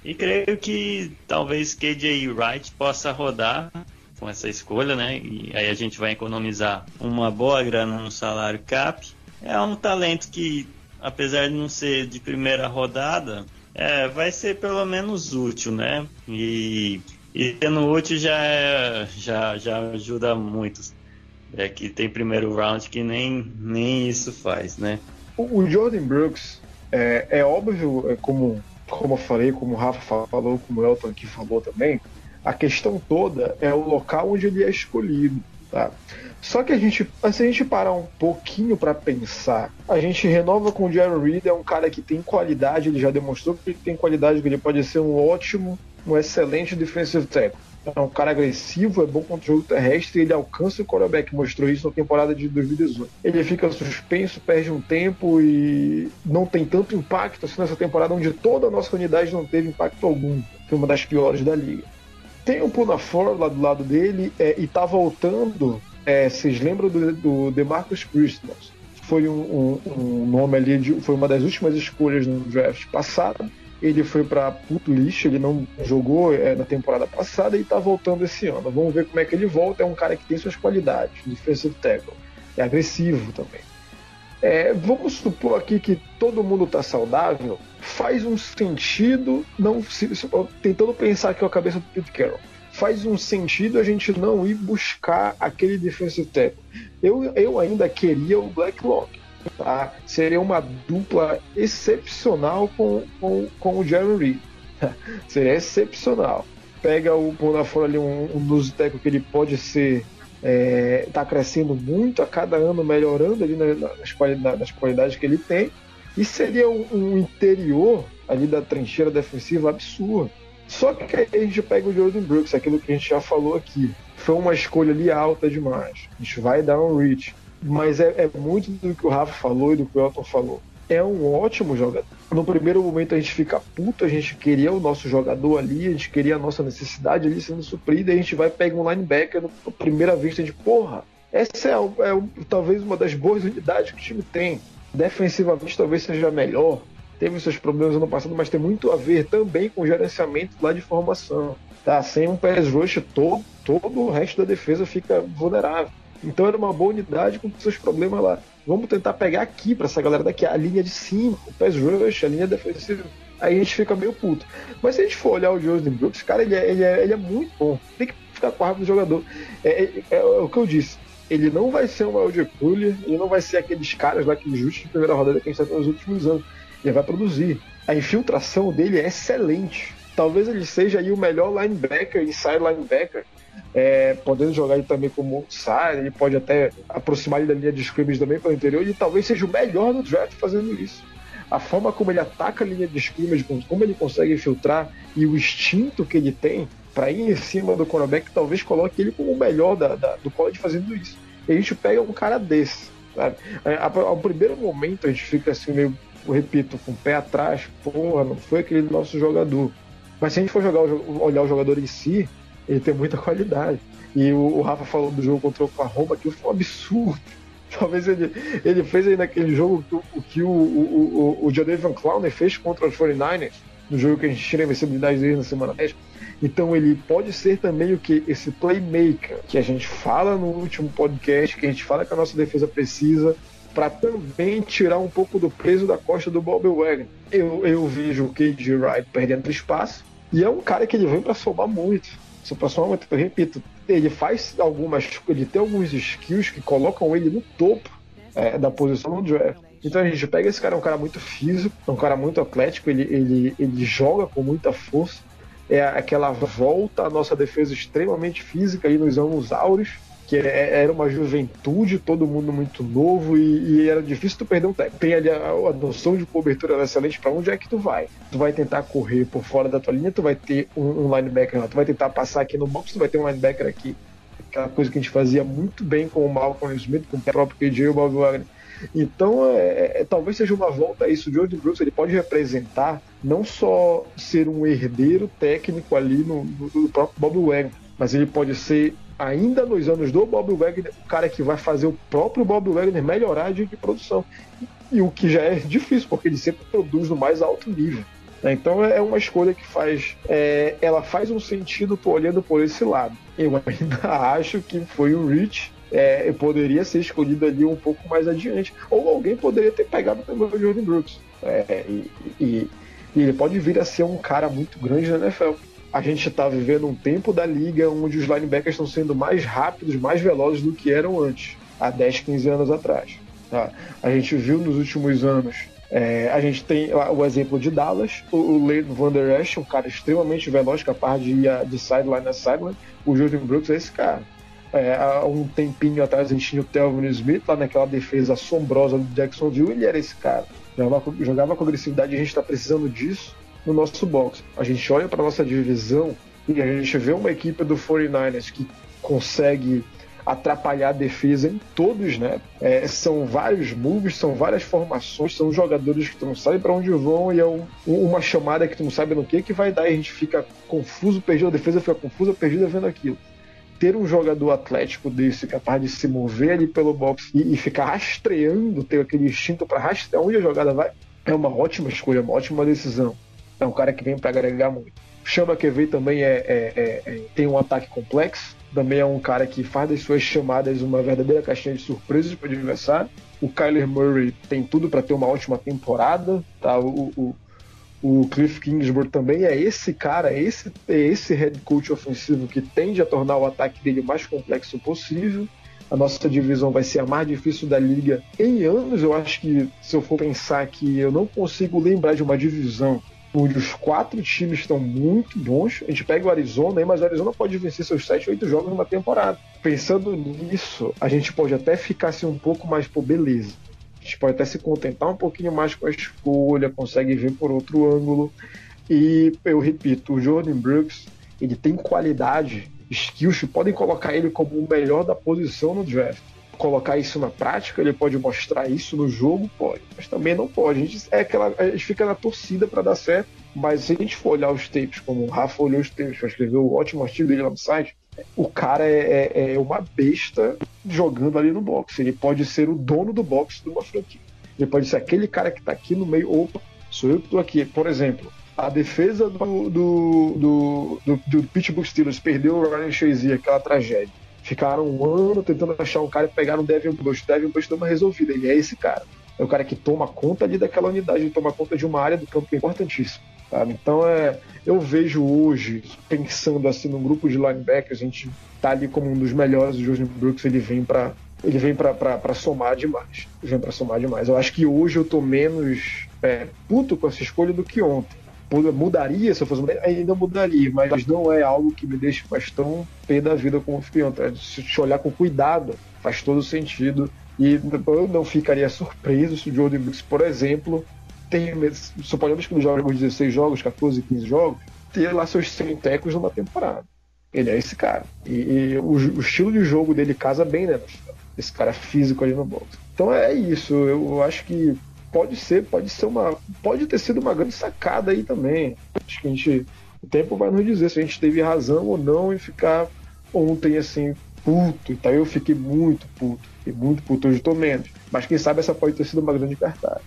E creio que talvez KJ Wright possa rodar com essa escolha, né? E aí a gente vai economizar uma boa grana no salário cap. É um talento que, apesar de não ser de primeira rodada, é, vai ser pelo menos útil, né? E, e sendo útil já, é, já, já ajuda muito. É que tem primeiro round que nem, nem isso faz, né? O, o Jordan Brooks, é, é óbvio, é como, como eu falei, como o Rafa falou, como o Elton aqui falou também, a questão toda é o local onde ele é escolhido. Tá? Só que a gente, se a gente parar um pouquinho para pensar, a gente renova com o Jerry Reed, é um cara que tem qualidade, ele já demonstrou que tem qualidade, que ele pode ser um ótimo, um excelente defensive tackle. É um cara agressivo, é bom contra o terrestre, ele alcança o quarterback, mostrou isso na temporada de 2018. Ele fica suspenso, perde um tempo e não tem tanto impacto assim nessa temporada, onde toda a nossa unidade não teve impacto algum. Foi uma das piores da liga. Tem o Punafor lá do lado dele é, e tá voltando. É, vocês lembram do, do DeMarcus Christmas? Foi um, um, um, nome ali, de, foi uma das últimas escolhas no draft passado. Ele foi para puto lixo, ele não jogou é, na temporada passada e tá voltando esse ano. Vamos ver como é que ele volta. É um cara que tem suas qualidades, defensive tackle. É agressivo também. É, vamos supor aqui que todo mundo está saudável, faz um sentido, não se, tentando pensar aqui a cabeça do Pete Carroll, faz um sentido a gente não ir buscar aquele defensive tackle. Eu, eu ainda queria o Blacklock. Tá? Seria uma dupla excepcional com, com, com o Jeremy Reed. Seria excepcional. Pega o pôr na fora ali um, um dos tackle que ele pode ser está é, crescendo muito, a cada ano melhorando ali nas, qualidades, nas qualidades que ele tem, e seria um, um, interior ali da trincheira defensiva absurdo. Só que aí a gente pega o Jordan Brooks, aquilo que a gente já falou aqui. Foi uma escolha ali alta demais. A gente vai dar um reach. Mas é, é muito do que o Rafa falou e do que o Elton falou é um ótimo jogador. No primeiro momento a gente fica puto, a gente queria o nosso jogador ali, a gente queria a nossa necessidade ali sendo suprida, e a gente vai pegar um linebacker na primeira vista de porra. Essa é, é, talvez uma das boas unidades que o time tem. Defensivamente talvez seja melhor. Teve seus problemas no passado, mas tem muito a ver também com o gerenciamento lá de formação. Tá? Sem um pass rush, todo, todo o resto da defesa fica vulnerável. Então era uma boa unidade com seus problemas lá. Vamos tentar pegar aqui para essa galera daqui, a linha de cima, o pass rush, a linha defensiva. Aí a gente fica meio puto. Mas se a gente for olhar o Jordan Brooks, cara, ele é, ele é, ele é muito bom. Tem que ficar com a raiva do jogador. É, é, é, é, o que eu disse. Ele não vai ser um Elder Puller, ele não vai ser aqueles caras lá que justo de primeira rodada que a gente está nos últimos anos. Ele vai produzir. A infiltração dele é excelente. Talvez ele seja aí o melhor linebacker, inside linebacker é, podendo jogar ele também como outside, ele pode até aproximar ele da linha de scrimmage também para o interior, e talvez seja o melhor no draft fazendo isso. A forma como ele ataca a linha de scrimmage, como ele consegue infiltrar e o instinto que ele tem para ir em cima do cornerback, talvez coloque ele como o melhor da, da, do college fazendo isso. E a gente pega um cara desse. Sabe? É, ao primeiro momento a gente fica assim meio, eu repito, com o pé atrás, porra, não foi aquele nosso jogador. Mas se a gente for jogar, olhar o jogador em si, ele tem muita qualidade. E o, o Rafa falou do jogo contra o Oklahoma, que foi um absurdo. Talvez ele, ele fez aí naquele jogo o que o, o, o, o Jadavion Clowney fez contra os 49ers, no jogo que a gente tira a invencibilidade deles na semana 10. Então ele pode ser também o que? Esse playmaker que a gente fala no último podcast, que a gente fala que a nossa defesa precisa, para também tirar um pouco do peso da costa do Bob Wagner. Eu, eu vejo o KJ Wright perdendo espaço, e é um cara que ele vem para somar muito Supra-Soma, eu repito, ele faz algumas. Ele tem alguns skills que colocam ele no topo é, da posição no draft. Então a gente pega esse cara, é um cara muito físico, é um cara muito atlético, ele, ele, ele joga com muita força. É aquela volta à nossa defesa extremamente física aí nos anos áureos que é, é, era uma juventude, todo mundo muito novo e, e era difícil tu perder um técnico. Tem ali a, a noção de cobertura excelente para onde é que tu vai. Tu vai tentar correr por fora da tua linha, tu vai ter um, um linebacker lá, tu vai tentar passar aqui no box, tu vai ter um linebacker aqui. Aquela coisa que a gente fazia muito bem com o Malcolm Smith, com o próprio KJ e o Bob Wagner. Então, é, é, é, talvez seja uma volta a isso. O Jordan Brooks ele pode representar não só ser um herdeiro técnico ali no, no, no próprio Bob Wagner, mas ele pode ser ainda nos anos do Bob Wagner, o cara que vai fazer o próprio Bob Wagner melhorar de, de produção. E o que já é difícil, porque ele sempre produz no mais alto nível. Né? Então é uma escolha que faz. É, ela faz um sentido olhando por esse lado. Eu ainda acho que foi o Rich. É, poderia ser escolhido ali um pouco mais adiante. Ou alguém poderia ter pegado também o Jordan Brooks. É, e, e, e, ele pode vir a ser um cara muito grande na NFL. A gente está vivendo um tempo da liga onde os linebackers estão sendo mais rápidos, mais velozes do que eram antes, há 10, 15 anos atrás. Tá? A gente viu nos últimos anos é, a gente tem o exemplo de Dallas, o, Leighton Van Der Esch, um cara extremamente veloz, capaz de ir de sideline a sideline. O Jordan Brooks é esse cara. É, há um tempinho atrás a gente tinha o Telvin Smith lá naquela defesa assombrosa do Jacksonville, ele era esse cara. Jogava, jogava com agressividade a gente está precisando disso no nosso box. A gente olha para nossa divisão e a gente vê uma equipe do 49ers que consegue atrapalhar a defesa em todos, né? É, são vários moves, são várias formações, são jogadores que tu não sabe para onde vão e é um, uma chamada que tu não sabe no que que vai dar e a gente fica confuso, perdido, a defesa fica confusa, perdida vendo aquilo. Ter um jogador atlético desse capaz de se mover ali pelo box e, e ficar rastreando, ter aquele instinto para rastrear onde a jogada vai, é uma ótima escolha, uma ótima decisão. É um cara que vem para agregar muito. Chama QV também é, é, é, é, tem um ataque complexo, também é um cara que faz das suas chamadas uma verdadeira caixinha de surpresas para o adversário. O Kyler Murray tem tudo para ter uma ótima temporada. Tá? O, o, o, Cliff Kingsbury também é esse cara, é esse, é esse head coach ofensivo que tende a tornar o ataque dele o mais complexo possível. A nossa divisão vai ser a mais difícil da liga em anos. Eu acho que, se eu for pensar que eu não consigo lembrar de uma divisão os quatro times estão muito bons. A gente pega o Arizona, mas o Arizona pode vencer seus 7, 8 jogos numa temporada. Pensando nisso, a gente pode até ficar assim, um pouco mais, por beleza. A gente pode até se contentar um pouquinho mais com a escolha, consegue ver por outro ângulo. E eu repito, o Jordan Brooks, ele tem qualidade, skills podem colocar ele como o melhor da posição no draft colocar isso na prática, ele pode mostrar isso no jogo, pode, mas também não pode. A gente, é aquela, a gente fica na torcida para dar certo, mas se a gente for olhar os tapes, como o Rafa olhou os tapes, escreveu o ótimo artigo dele lá no site, o cara é, é, é, uma besta jogando ali no boxe. Ele pode ser o dono do boxe de uma franquia. Ele pode ser aquele cara que está aqui no meio, opa, sou eu que estou aqui. Por exemplo, a defesa do, do, do, do, do Pittsburgh Steelers perdeu o Ryan Shazier, aquela tragédia. Ficaram um ano tentando achar um cara e pegaram o Devin Bush. O Devin Bush deu uma resolvida. Ele é esse cara. É o cara que toma conta ali daquela unidade, toma conta de uma área do campo que é importantíssima. Sabe? Então é, eu vejo hoje, pensando assim num grupo de linebackers, a gente tá ali como um dos melhores. O Jordan Brooks ele vem para ele vem para somar demais. Ele vem para somar demais. Eu acho que hoje eu tô menos é, puto com essa escolha do que ontem mudaria se eu fosse ainda mudaria, mas não é algo que me deixe mais tão pé da vida como ontem. Se te olhar com cuidado, faz todo sentido. E eu não ficaria surpreso se o Jordan Brooks, por exemplo, tem, suponhamos que ele joga uns 16 jogos, 14, 15 jogos, ter lá seus 100 tecos numa temporada. Ele é esse cara. E, e o, o, estilo de jogo dele casa bem, né? Esse cara físico ali no box. Então é isso. Eu acho que pode ser, pode ser uma, pode ter sido uma grande sacada aí também. Acho que a gente, o tempo vai nos dizer se a gente teve razão ou não em ficar ontem assim puto. Então eu fiquei muito puto, fiquei muito puto. Hoje tô menos, mas quem sabe essa pode ter sido uma grande cartada.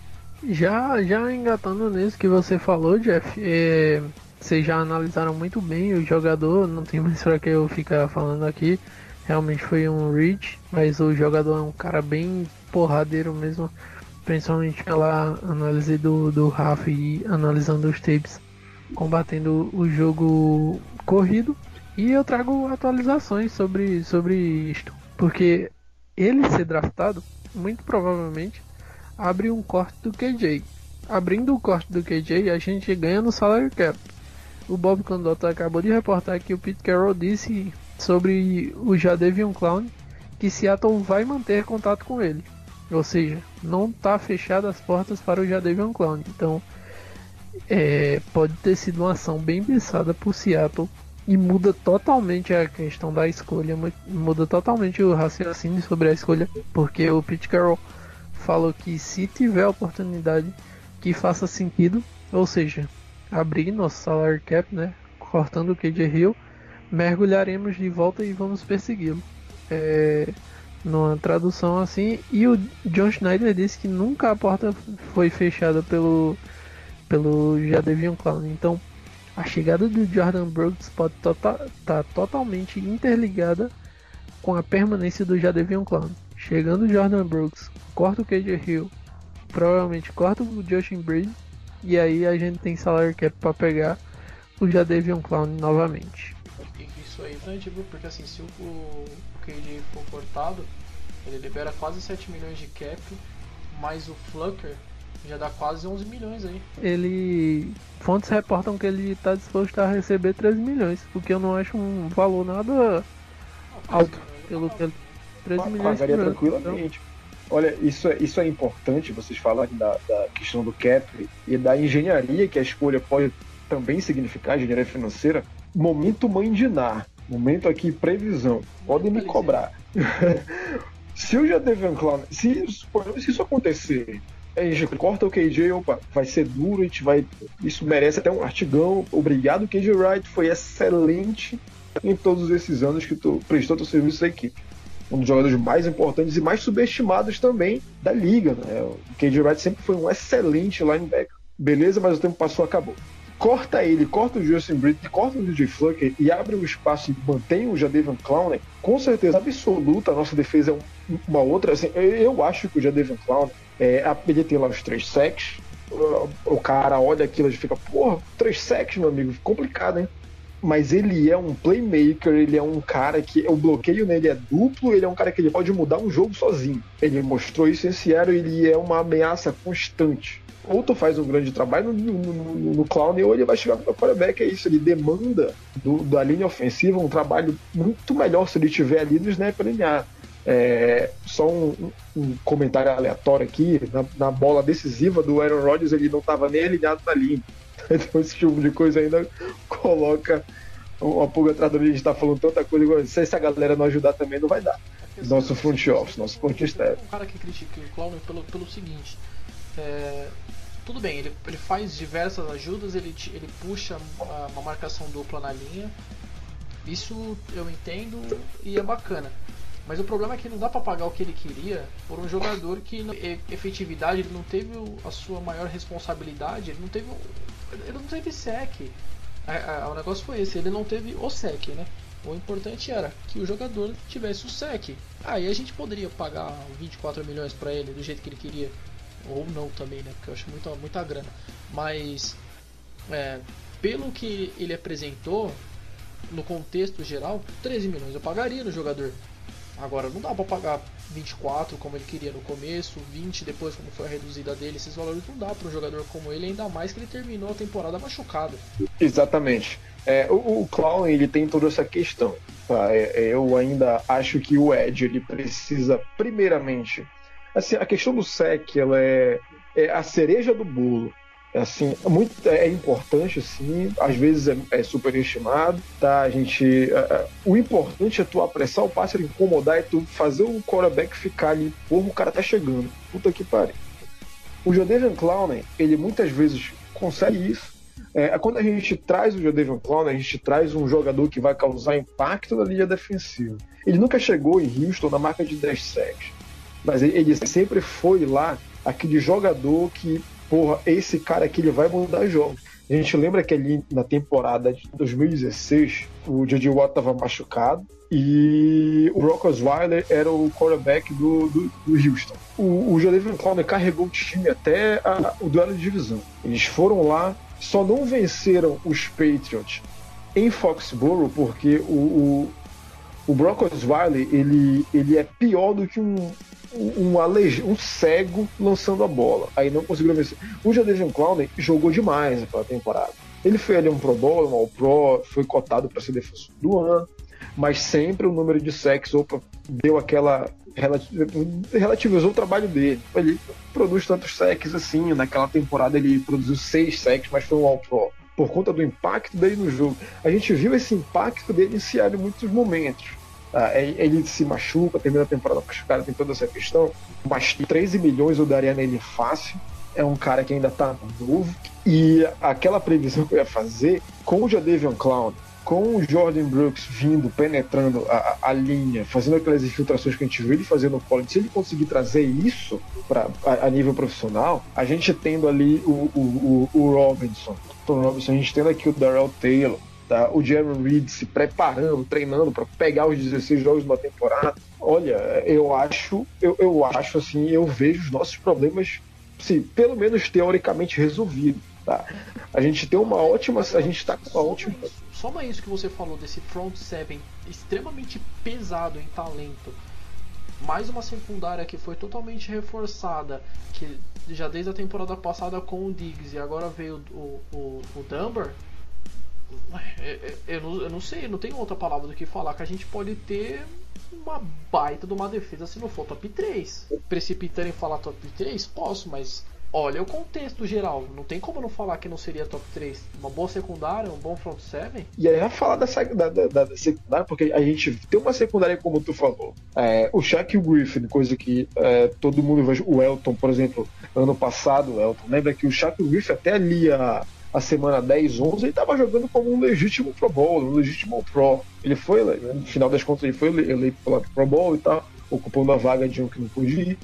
Já, já engatando nisso que você falou, Jeff, é, vocês já analisaram muito bem o jogador. Não tem mais para que eu ficar falando aqui. Realmente foi um reach, mas o jogador é um cara bem porradeiro mesmo principalmente pela análise do, do Rafa e analisando os tapes, combatendo o jogo corrido. E eu trago atualizações sobre, sobre isto, porque ele ser draftado, muito provavelmente, abre um corte do KJ. Abrindo o corte do KJ, a gente ganha no salary cap. O Bob Condota acabou de reportar que o Pete Carroll disse sobre o Jadevion Clown que Seattle vai manter contato com ele. Ou seja, não está fechada as portas para o Jadavion Clown. Então, é, pode ter sido uma ação bem pensada por Seattle e muda totalmente a questão da escolha, muda totalmente o raciocínio sobre a escolha, porque o Pete Carroll falou que se tiver oportunidade que faça sentido, ou seja, abrir nosso salary cap, né, cortando o KJ Hill, mergulharemos de volta e vamos persegui-lo. É, numa tradução assim. E o John Schneider disse que nunca a porta foi fechada pelo pelo Jadevion Clown. Então, a chegada do Jordan Brooks pode estar tota, tá totalmente interligada com a permanência do Jadevion Clown. Chegando o Jordan Brooks, corta o KJ Hill, provavelmente corta o Justin Breed, e aí a gente tem salário cap para pegar o Jadavion Clown novamente. Isso aí é viu? porque assim, se o, o KD for cortado, ele libera quase 7 milhões de cap, mais o Flucker já dá quase 11 milhões aí. Ele. Fontes reportam que ele está disposto a receber 13 milhões, o que eu não acho um valor nada alto. Pelo que ele. 13 milhões. Pagaria tranquilamente. Então... Olha, isso é, isso é importante, vocês falarem da, da questão do cap e da engenharia que a escolha pode também significar, engenharia financeira. Momento mãe de Nar, momento aqui previsão. Podem me cobrar. se o Jadavion Clown, se, se isso acontecer, a gente corta o KJ, opa, vai ser duro, a gente vai. Isso merece até um artigão. Obrigado, KJ Wright, foi excelente em todos esses anos que tu prestou teu serviço à equipe um dos jogadores mais importantes e mais subestimados também da liga. Né? O KJ Wright sempre foi um excelente linebacker. Beleza, mas o tempo passou, acabou. Corta ele, corta o Justin Britt, corta o DJ Flucker e abre um espaço e mantém o Jadavion Clowney, com certeza absoluta a nossa defesa é uma outra. Assim, eu acho que o Jadavion Clowney, é, tem lá os três sacks, o cara olha aquilo e fica, porra, três sacks, meu amigo, complicado, hein? Mas ele é um playmaker, ele é um cara que o bloqueio nele é duplo, ele é um cara que ele pode mudar um jogo sozinho. Ele mostrou isso em Seattle, ele é uma ameaça constante. Ou tu faz um grande trabalho no, no, no, no Clown, ou ele vai chegar para o quarterback, é isso, ele demanda do, da linha ofensiva um trabalho muito melhor se ele tiver ali no snap linear. É, só um, um, comentário aleatório aqui, na, na, bola decisiva do Aaron Rodgers, ele não estava nem alinhado na linha. Então esse tipo de coisa ainda coloca uma pulga atrás do a gente tá falando tanta coisa, se essa galera não ajudar também não vai dar. Nosso front office, nosso front staff. Um cara que critica o Clown pelo, pelo seguinte, é, tudo bem, ele, ele faz diversas ajudas, ele, ele puxa uma marcação dupla na linha, isso eu entendo e é bacana. Mas o problema é que não dá para pagar o que ele queria por um jogador que efetividade ele não teve a sua maior responsabilidade, ele não teve ele não teve sec. O negócio foi esse, ele não teve o sec, né? O importante era que o jogador tivesse o sec. Aí a gente poderia pagar 24 milhões para ele do jeito que ele queria. Ou não também, né? Porque eu acho muita, muita grana. Mas, é, pelo que ele apresentou, no contexto geral, 13 milhões eu pagaria no jogador. Agora, não dá para pagar 24 como ele queria no começo, 20 depois como foi a reduzida dele, esses valores não dá para um jogador como ele, ainda mais que ele terminou a temporada machucado. Exatamente. É, o, o Clown ele tem toda essa questão. Tá? É, é, eu ainda acho que o Ed ele precisa primeiramente, assim, a questão do sec ela é, é a cereja do bolo. É assim, é muito é importante assim, às vezes é, é superestimado, tá? A gente, é, o importante é tu apressar o pássaro, incomodar e tu fazer o quarterback ficar ali, porra, o cara tá chegando. Puta que pariu. O Jadavion Clowney, ele muitas vezes consegue isso. É, quando a gente traz o Jadavion Clowney, a gente traz um jogador que vai causar impacto na linha defensiva. Ele nunca chegou em Houston na marca de 10 sacks, mas ele, ele sempre foi lá aquele jogador que porra, esse cara aqui ele vai mudar jogos. A gente lembra que ali na temporada de 2016, o J.J. Watt estava machucado e o Brock Osweiler era o quarterback do, do, do Houston. O, o Jadavion Clowney carregou o time até a, o duelo de divisão. Eles foram lá, só não venceram os Patriots em Foxborough porque o, o, o Brock Osweiler ele, ele é pior do que um, um, alej... um cego lançando a bola. Aí não conseguiu vencer. O Jadavion Clowney jogou demais naquela temporada. Ele foi ali um Pro Bowl, um All Pro, foi cotado para ser defensor do ano, mas sempre o número de sacks opa, deu aquela relativizou o trabalho dele. Ele produz tantos sacks assim, naquela temporada ele produziu seis sacks, mas foi um All Pro por conta do impacto dele no jogo. A gente viu esse impacto dele em muitos momentos. Ah, ele se machuca, termina a temporada machucado, tem toda essa questão. Mas 13 milhões eu daria nele fácil. É um cara que ainda tá novo. E aquela previsão que eu ia fazer, com o Jadavion Clown, com o Jordan Brooks vindo, penetrando a, a, linha, fazendo aquelas infiltrações que a gente viu ele fazendo no college, se ele conseguir trazer isso pra, a, a nível profissional, a gente tendo ali o, o, o, o Robinson, o Robinson, a gente tendo aqui o Darrell Taylor, tá? o Jeremy Reed se preparando, treinando para pegar os 16 jogos de uma temporada. Olha, eu acho, eu, eu acho assim, eu vejo os nossos problemas, sim, pelo menos teoricamente resolvidos. Tá? A gente tem uma ótima. A gente está com uma ótima. isso, soma isso que você falou desse front seven extremamente pesado em talento. Mais uma secundária que foi totalmente reforçada, que já desde a temporada passada com o Diggs e agora veio o, o, o Dunbar. É, é, Eu não, eu não sei, não tenho outra palavra do que falar que a gente pode ter uma baita de uma defesa se não for top 3. Precipitando em falar top 3? Posso, mas olha o contexto geral. Não tem como não falar que não seria top 3. Uma boa secundária, um bom front 7. E aí, vai falar dessa, da, da, da- da secundária, porque a gente tem uma secundária, como tu falou. É, o Shaq e o Griffin, coisa que é, todo mundo vai. O Elton, por exemplo, ano passado, o Elton, lembra que o Shaq e o Griffin até ali a, a semana 10, 11, ele estava jogando como um legítimo Pro Bowl, um legítimo Pro. Ele foi, né, no final das contas, ele foi ele- eleito pela Pro Bowl e tal, ocupando a vaga de um que não podia ir.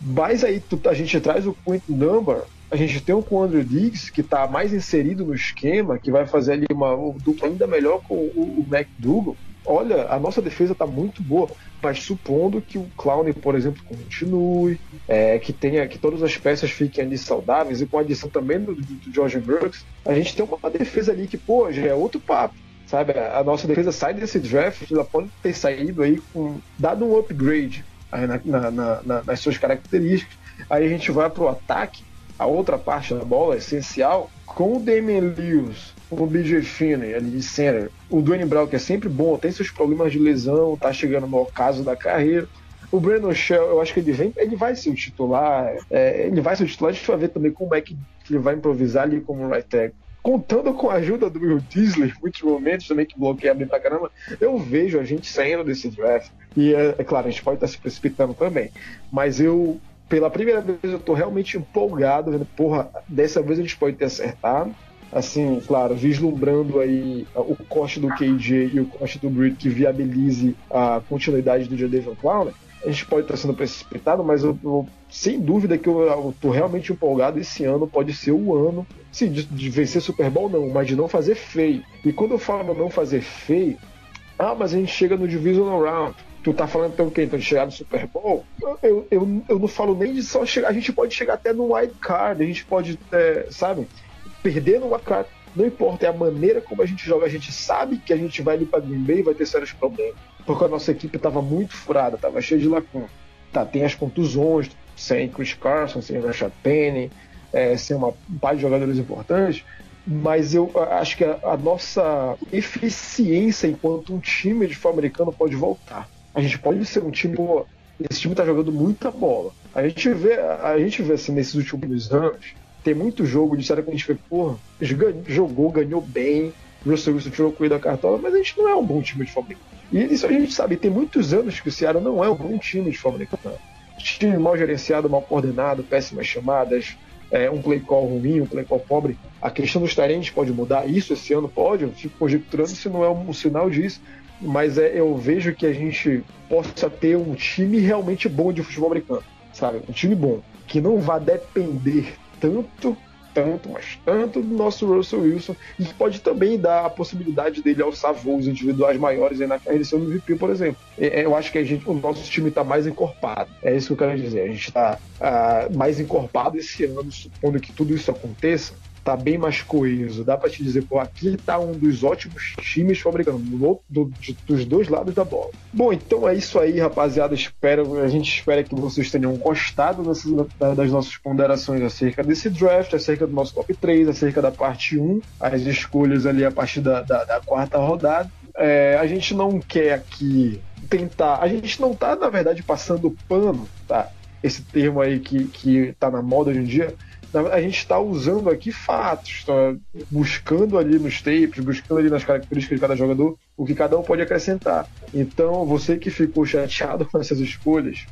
Mas aí a gente traz o Quentin Number, a gente tem o Andrew Diggs, que está mais inserido no esquema, que vai fazer ali uma um dupla ainda melhor com o, o McDougal. Olha, a nossa defesa está muito boa, mas supondo que o Clown, por exemplo, continue, é, que tenha que todas as peças fiquem ali saudáveis e com a adição também do, do, George Brooks, a gente tem uma defesa ali que, pô, já é outro papo. Sabe, a nossa defesa sai desse draft, ela pode ter saído aí com. dado um upgrade na- na- na- na- nas suas características. Aí a gente vai pro ataque, a outra parte da bola, essencial, com o Damian Lewis, o BJ Finney ali de center. O Dwayne Brown, que é sempre bom, tem seus problemas de lesão, tá chegando no ocaso da carreira. O Brandon Shell, eu acho que ele vem, ele vai ser o titular, é, ele vai ser o titular, a gente vai ver também como é que ele vai improvisar ali como right tackle. Contando com a ajuda do Will Disley, muitos momentos também que bloqueia bem pra caramba, eu vejo a gente saindo desse draft. E é, é claro, a gente pode estar se precipitando também. Mas eu, pela primeira vez, eu tô realmente empolgado, vendo, porra, dessa vez a gente pode ter acertado. Assim, claro, vislumbrando aí o corte do KJ e o corte do Britt que viabilize a continuidade do Jadavion Clowney. A gente pode estar sendo precipitado, mas eu, eu- sem dúvida que eu, eu tô realmente empolgado. Esse ano pode ser o ano, sim, de, de vencer Super Bowl não, mas de não fazer feio. E quando eu falo não fazer feio, ah, mas a gente chega no Divisional Round. Tu tá falando então o quê? Então de chegar no Super Bowl? Eu, eu, eu, eu não falo nem de só chegar. A gente pode chegar até no wild card. A gente pode, é, sabe, perder no wild card. Não importa, é a maneira como a gente joga. A gente sabe que a gente vai ali pra Green Bay e vai ter sérios problemas. Porque a nossa equipe tava muito furada, tava cheia de lacuna. Tá, tem as contusões, sem Chris Carson, sem Rashad Penny, é, sem uma um par de jogadores importantes mas eu acho que a, a nossa eficiência enquanto um time de futebol americano pode voltar. A gente pode ser um time, pô, esse time tá jogando muita bola. A gente vê, a gente vê assim, nesses últimos anos, tem muito jogo de série que a gente vê, pô, jogou, ganhou bem, Russell Wilson tirou o da cartola, mas a gente não é um bom time de futebol americano. E isso a gente sabe, tem muitos anos que o Ceará não é um bom time de futebol americano. Time mal gerenciado, mal coordenado, péssimas chamadas, é, um play call ruim, um play call pobre. A questão dos tarentes pode mudar, isso esse ano pode, eu fico conjecturando se não é um, um sinal disso, mas é, eu vejo que a gente possa ter um time realmente bom de futebol americano, sabe? Um time bom, que não vá depender tanto, tanto, mas tanto do nosso Russell Wilson, e pode também dar a possibilidade dele alçar voos individuais maiores na carreira de ser MVP, por exemplo. É, Eu acho que a gente, o nosso time está mais encorpado. É isso que eu quero dizer. A gente está mais encorpado esse ano, supondo que tudo isso aconteça, tá bem mais coeso. Dá para te dizer, pô, aqui tá um dos ótimos times fabricando do, do, dos dois lados da bola. Bom, então é isso aí, rapaziada. Espero, a gente espera que vocês tenham gostado dessas, das nossas ponderações acerca desse draft, acerca do nosso top 3, acerca da parte 1, as escolhas ali a partir da, da, da quarta rodada. É, a gente não quer aqui tentar. A gente não tá, na verdade, passando pano, tá? Esse termo aí que, que tá na moda hoje em dia a gente está usando aqui fatos, tá buscando ali nos tapes, buscando ali nas características de cada jogador o que cada um pode acrescentar. Então, você que ficou chateado com essas escolhas,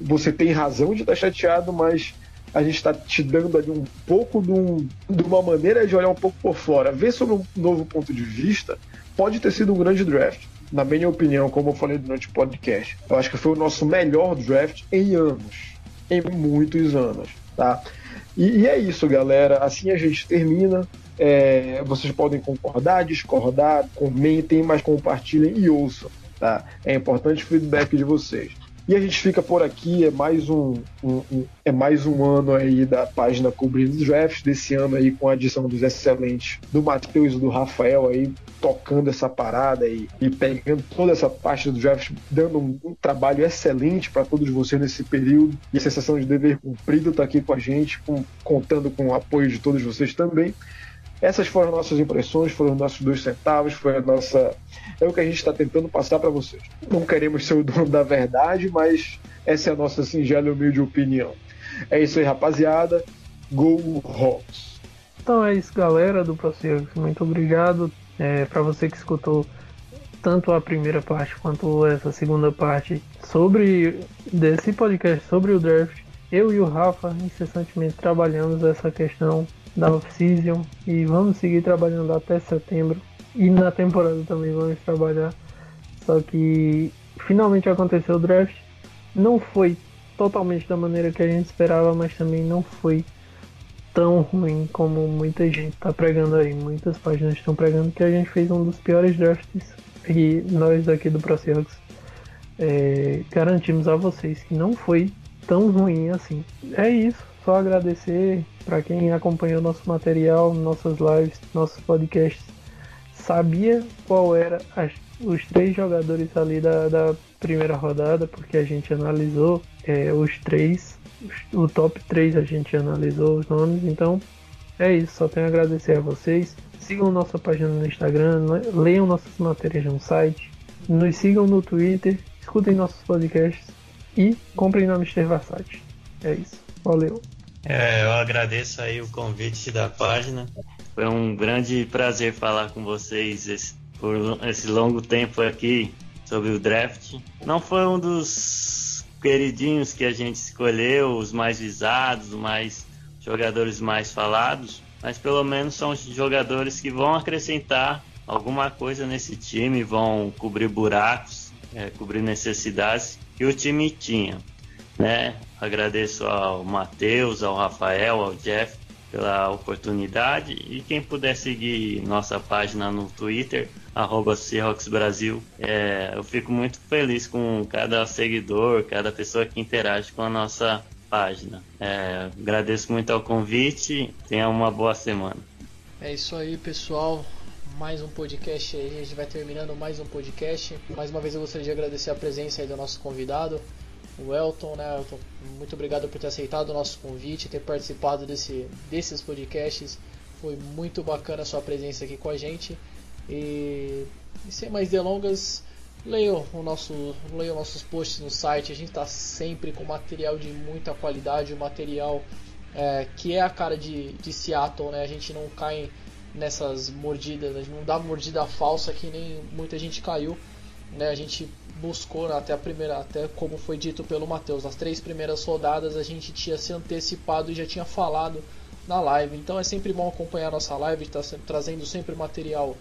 você tem razão de estar chateado, mas a gente está te dando ali um pouco de, um, de, uma maneira de olhar um pouco por fora, ver sobre um novo ponto de vista. Pode ter sido um grande draft. Na minha opinião, como eu falei durante o podcast, eu acho que foi o nosso melhor draft em anos, em muitos anos, tá? E, e, é isso, galera. Assim a gente termina. É, vocês podem concordar, discordar, comentem, mas compartilhem e ouçam. Tá? É importante o feedback de vocês. E a gente fica por aqui, é mais um, um, um é mais um ano aí da página cobrindo os drafts, desse ano aí com a adição dos excelentes do Matheus e do Rafael aí tocando essa parada e, e pegando toda essa parte do draft, dando um, um trabalho excelente para todos vocês nesse período. E a sensação de dever cumprido está aqui com a gente, com, contando com o apoio de todos vocês também. Essas foram nossas impressões, foram os nossos dois centavos, foi a nossa. É o que a gente está tentando passar para vocês. Não queremos ser o dono da verdade, mas essa é a nossa singela e humilde opinião. É isso aí, rapaziada. Go Hawks! Então é isso, galera do Processo. Muito obrigado é, para você que escutou tanto a primeira parte quanto essa segunda parte sobre desse podcast sobre o draft. Eu e o Rafa incessantemente trabalhamos essa questão da off-season e vamos seguir trabalhando até setembro. E na temporada também vamos trabalhar. Só que finalmente aconteceu o draft. Não foi totalmente da maneira que a gente esperava, mas também não foi tão ruim como muita gente está pregando aí. Muitas páginas estão pregando que a gente fez um dos piores drafts e nós aqui do ProSeahawks é, garantimos a vocês que não foi tão ruim assim. É isso, só agradecer para quem acompanhou nosso material, nossas lives, nossos podcasts. Sabia qual era as, os três jogadores ali da, da, primeira rodada, porque a gente analisou é, os três, o top 3 a gente analisou os nomes, então é isso, só tenho a agradecer a vocês. Sigam nossa página no Instagram, leiam nossas matérias no site, nos sigam no Twitter, escutem nossos podcasts e comprem na Mr. Versace. É isso. Valeu. É, eu agradeço aí o convite da página. Foi um grande prazer falar com vocês esse, por esse longo tempo aqui sobre o draft. Não foi um dos queridinhos que a gente escolheu, os mais visados, os mais jogadores mais falados, mas pelo menos são jogadores que vão acrescentar alguma coisa nesse time, vão cobrir buracos, é, cobrir necessidades que o time tinha. Né? Agradeço ao Matheus, ao Rafael, ao Jeff pela oportunidade e quem puder seguir nossa página no Twitter, arroba Brasil, é, eu fico muito feliz com cada seguidor, cada pessoa que interage com a nossa página. É, agradeço muito ao convite, tenha uma boa semana. É isso aí, pessoal. Mais um podcast aí, a gente vai terminando mais um podcast. Mais uma vez eu gostaria de agradecer a presença aí do nosso convidado, o Elton, né? Elton, muito obrigado por ter aceitado o nosso convite, ter participado desse, desses podcasts. Foi muito bacana a sua presença aqui com a gente. E, e sem mais delongas, leiam, o nosso, leiam nossos posts no site. A gente está sempre com material de muita qualidade, um material é, que é a cara de, de Seattle, né? A gente não cai nessas mordidas, a gente não dá mordida falsa que nem muita gente caiu. Né? A gente buscou até a primeira, até como foi dito pelo Matheus, nas três primeiras rodadas a gente tinha se antecipado e já tinha falado na live. Então é sempre bom acompanhar nossa live, está trazendo sempre material,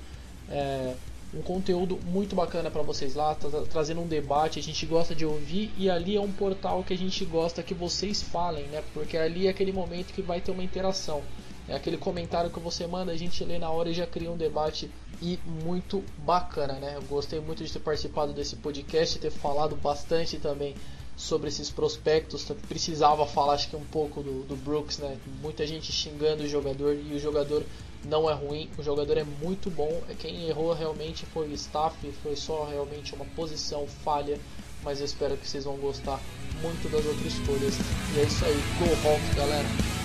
é, um conteúdo muito bacana para vocês lá, tá, tá trazendo um debate, a gente gosta de ouvir e ali é um portal que a gente gosta que vocês falem, né? Porque ali é aquele momento que vai ter uma interação. É aquele comentário que você manda, a gente lê na hora e já cria um debate e muito bacana, né? Eu gostei muito de ter participado desse podcast, ter falado bastante também sobre esses prospectos. Precisava falar, acho que um pouco do, do Brooks, né? Muita gente xingando o jogador e o jogador não é ruim, o jogador é muito bom. Quem errou realmente foi o staff, foi só realmente uma posição falha. Mas eu espero que vocês vão gostar muito das outras escolhas. E é isso aí, Go Hawks, galera!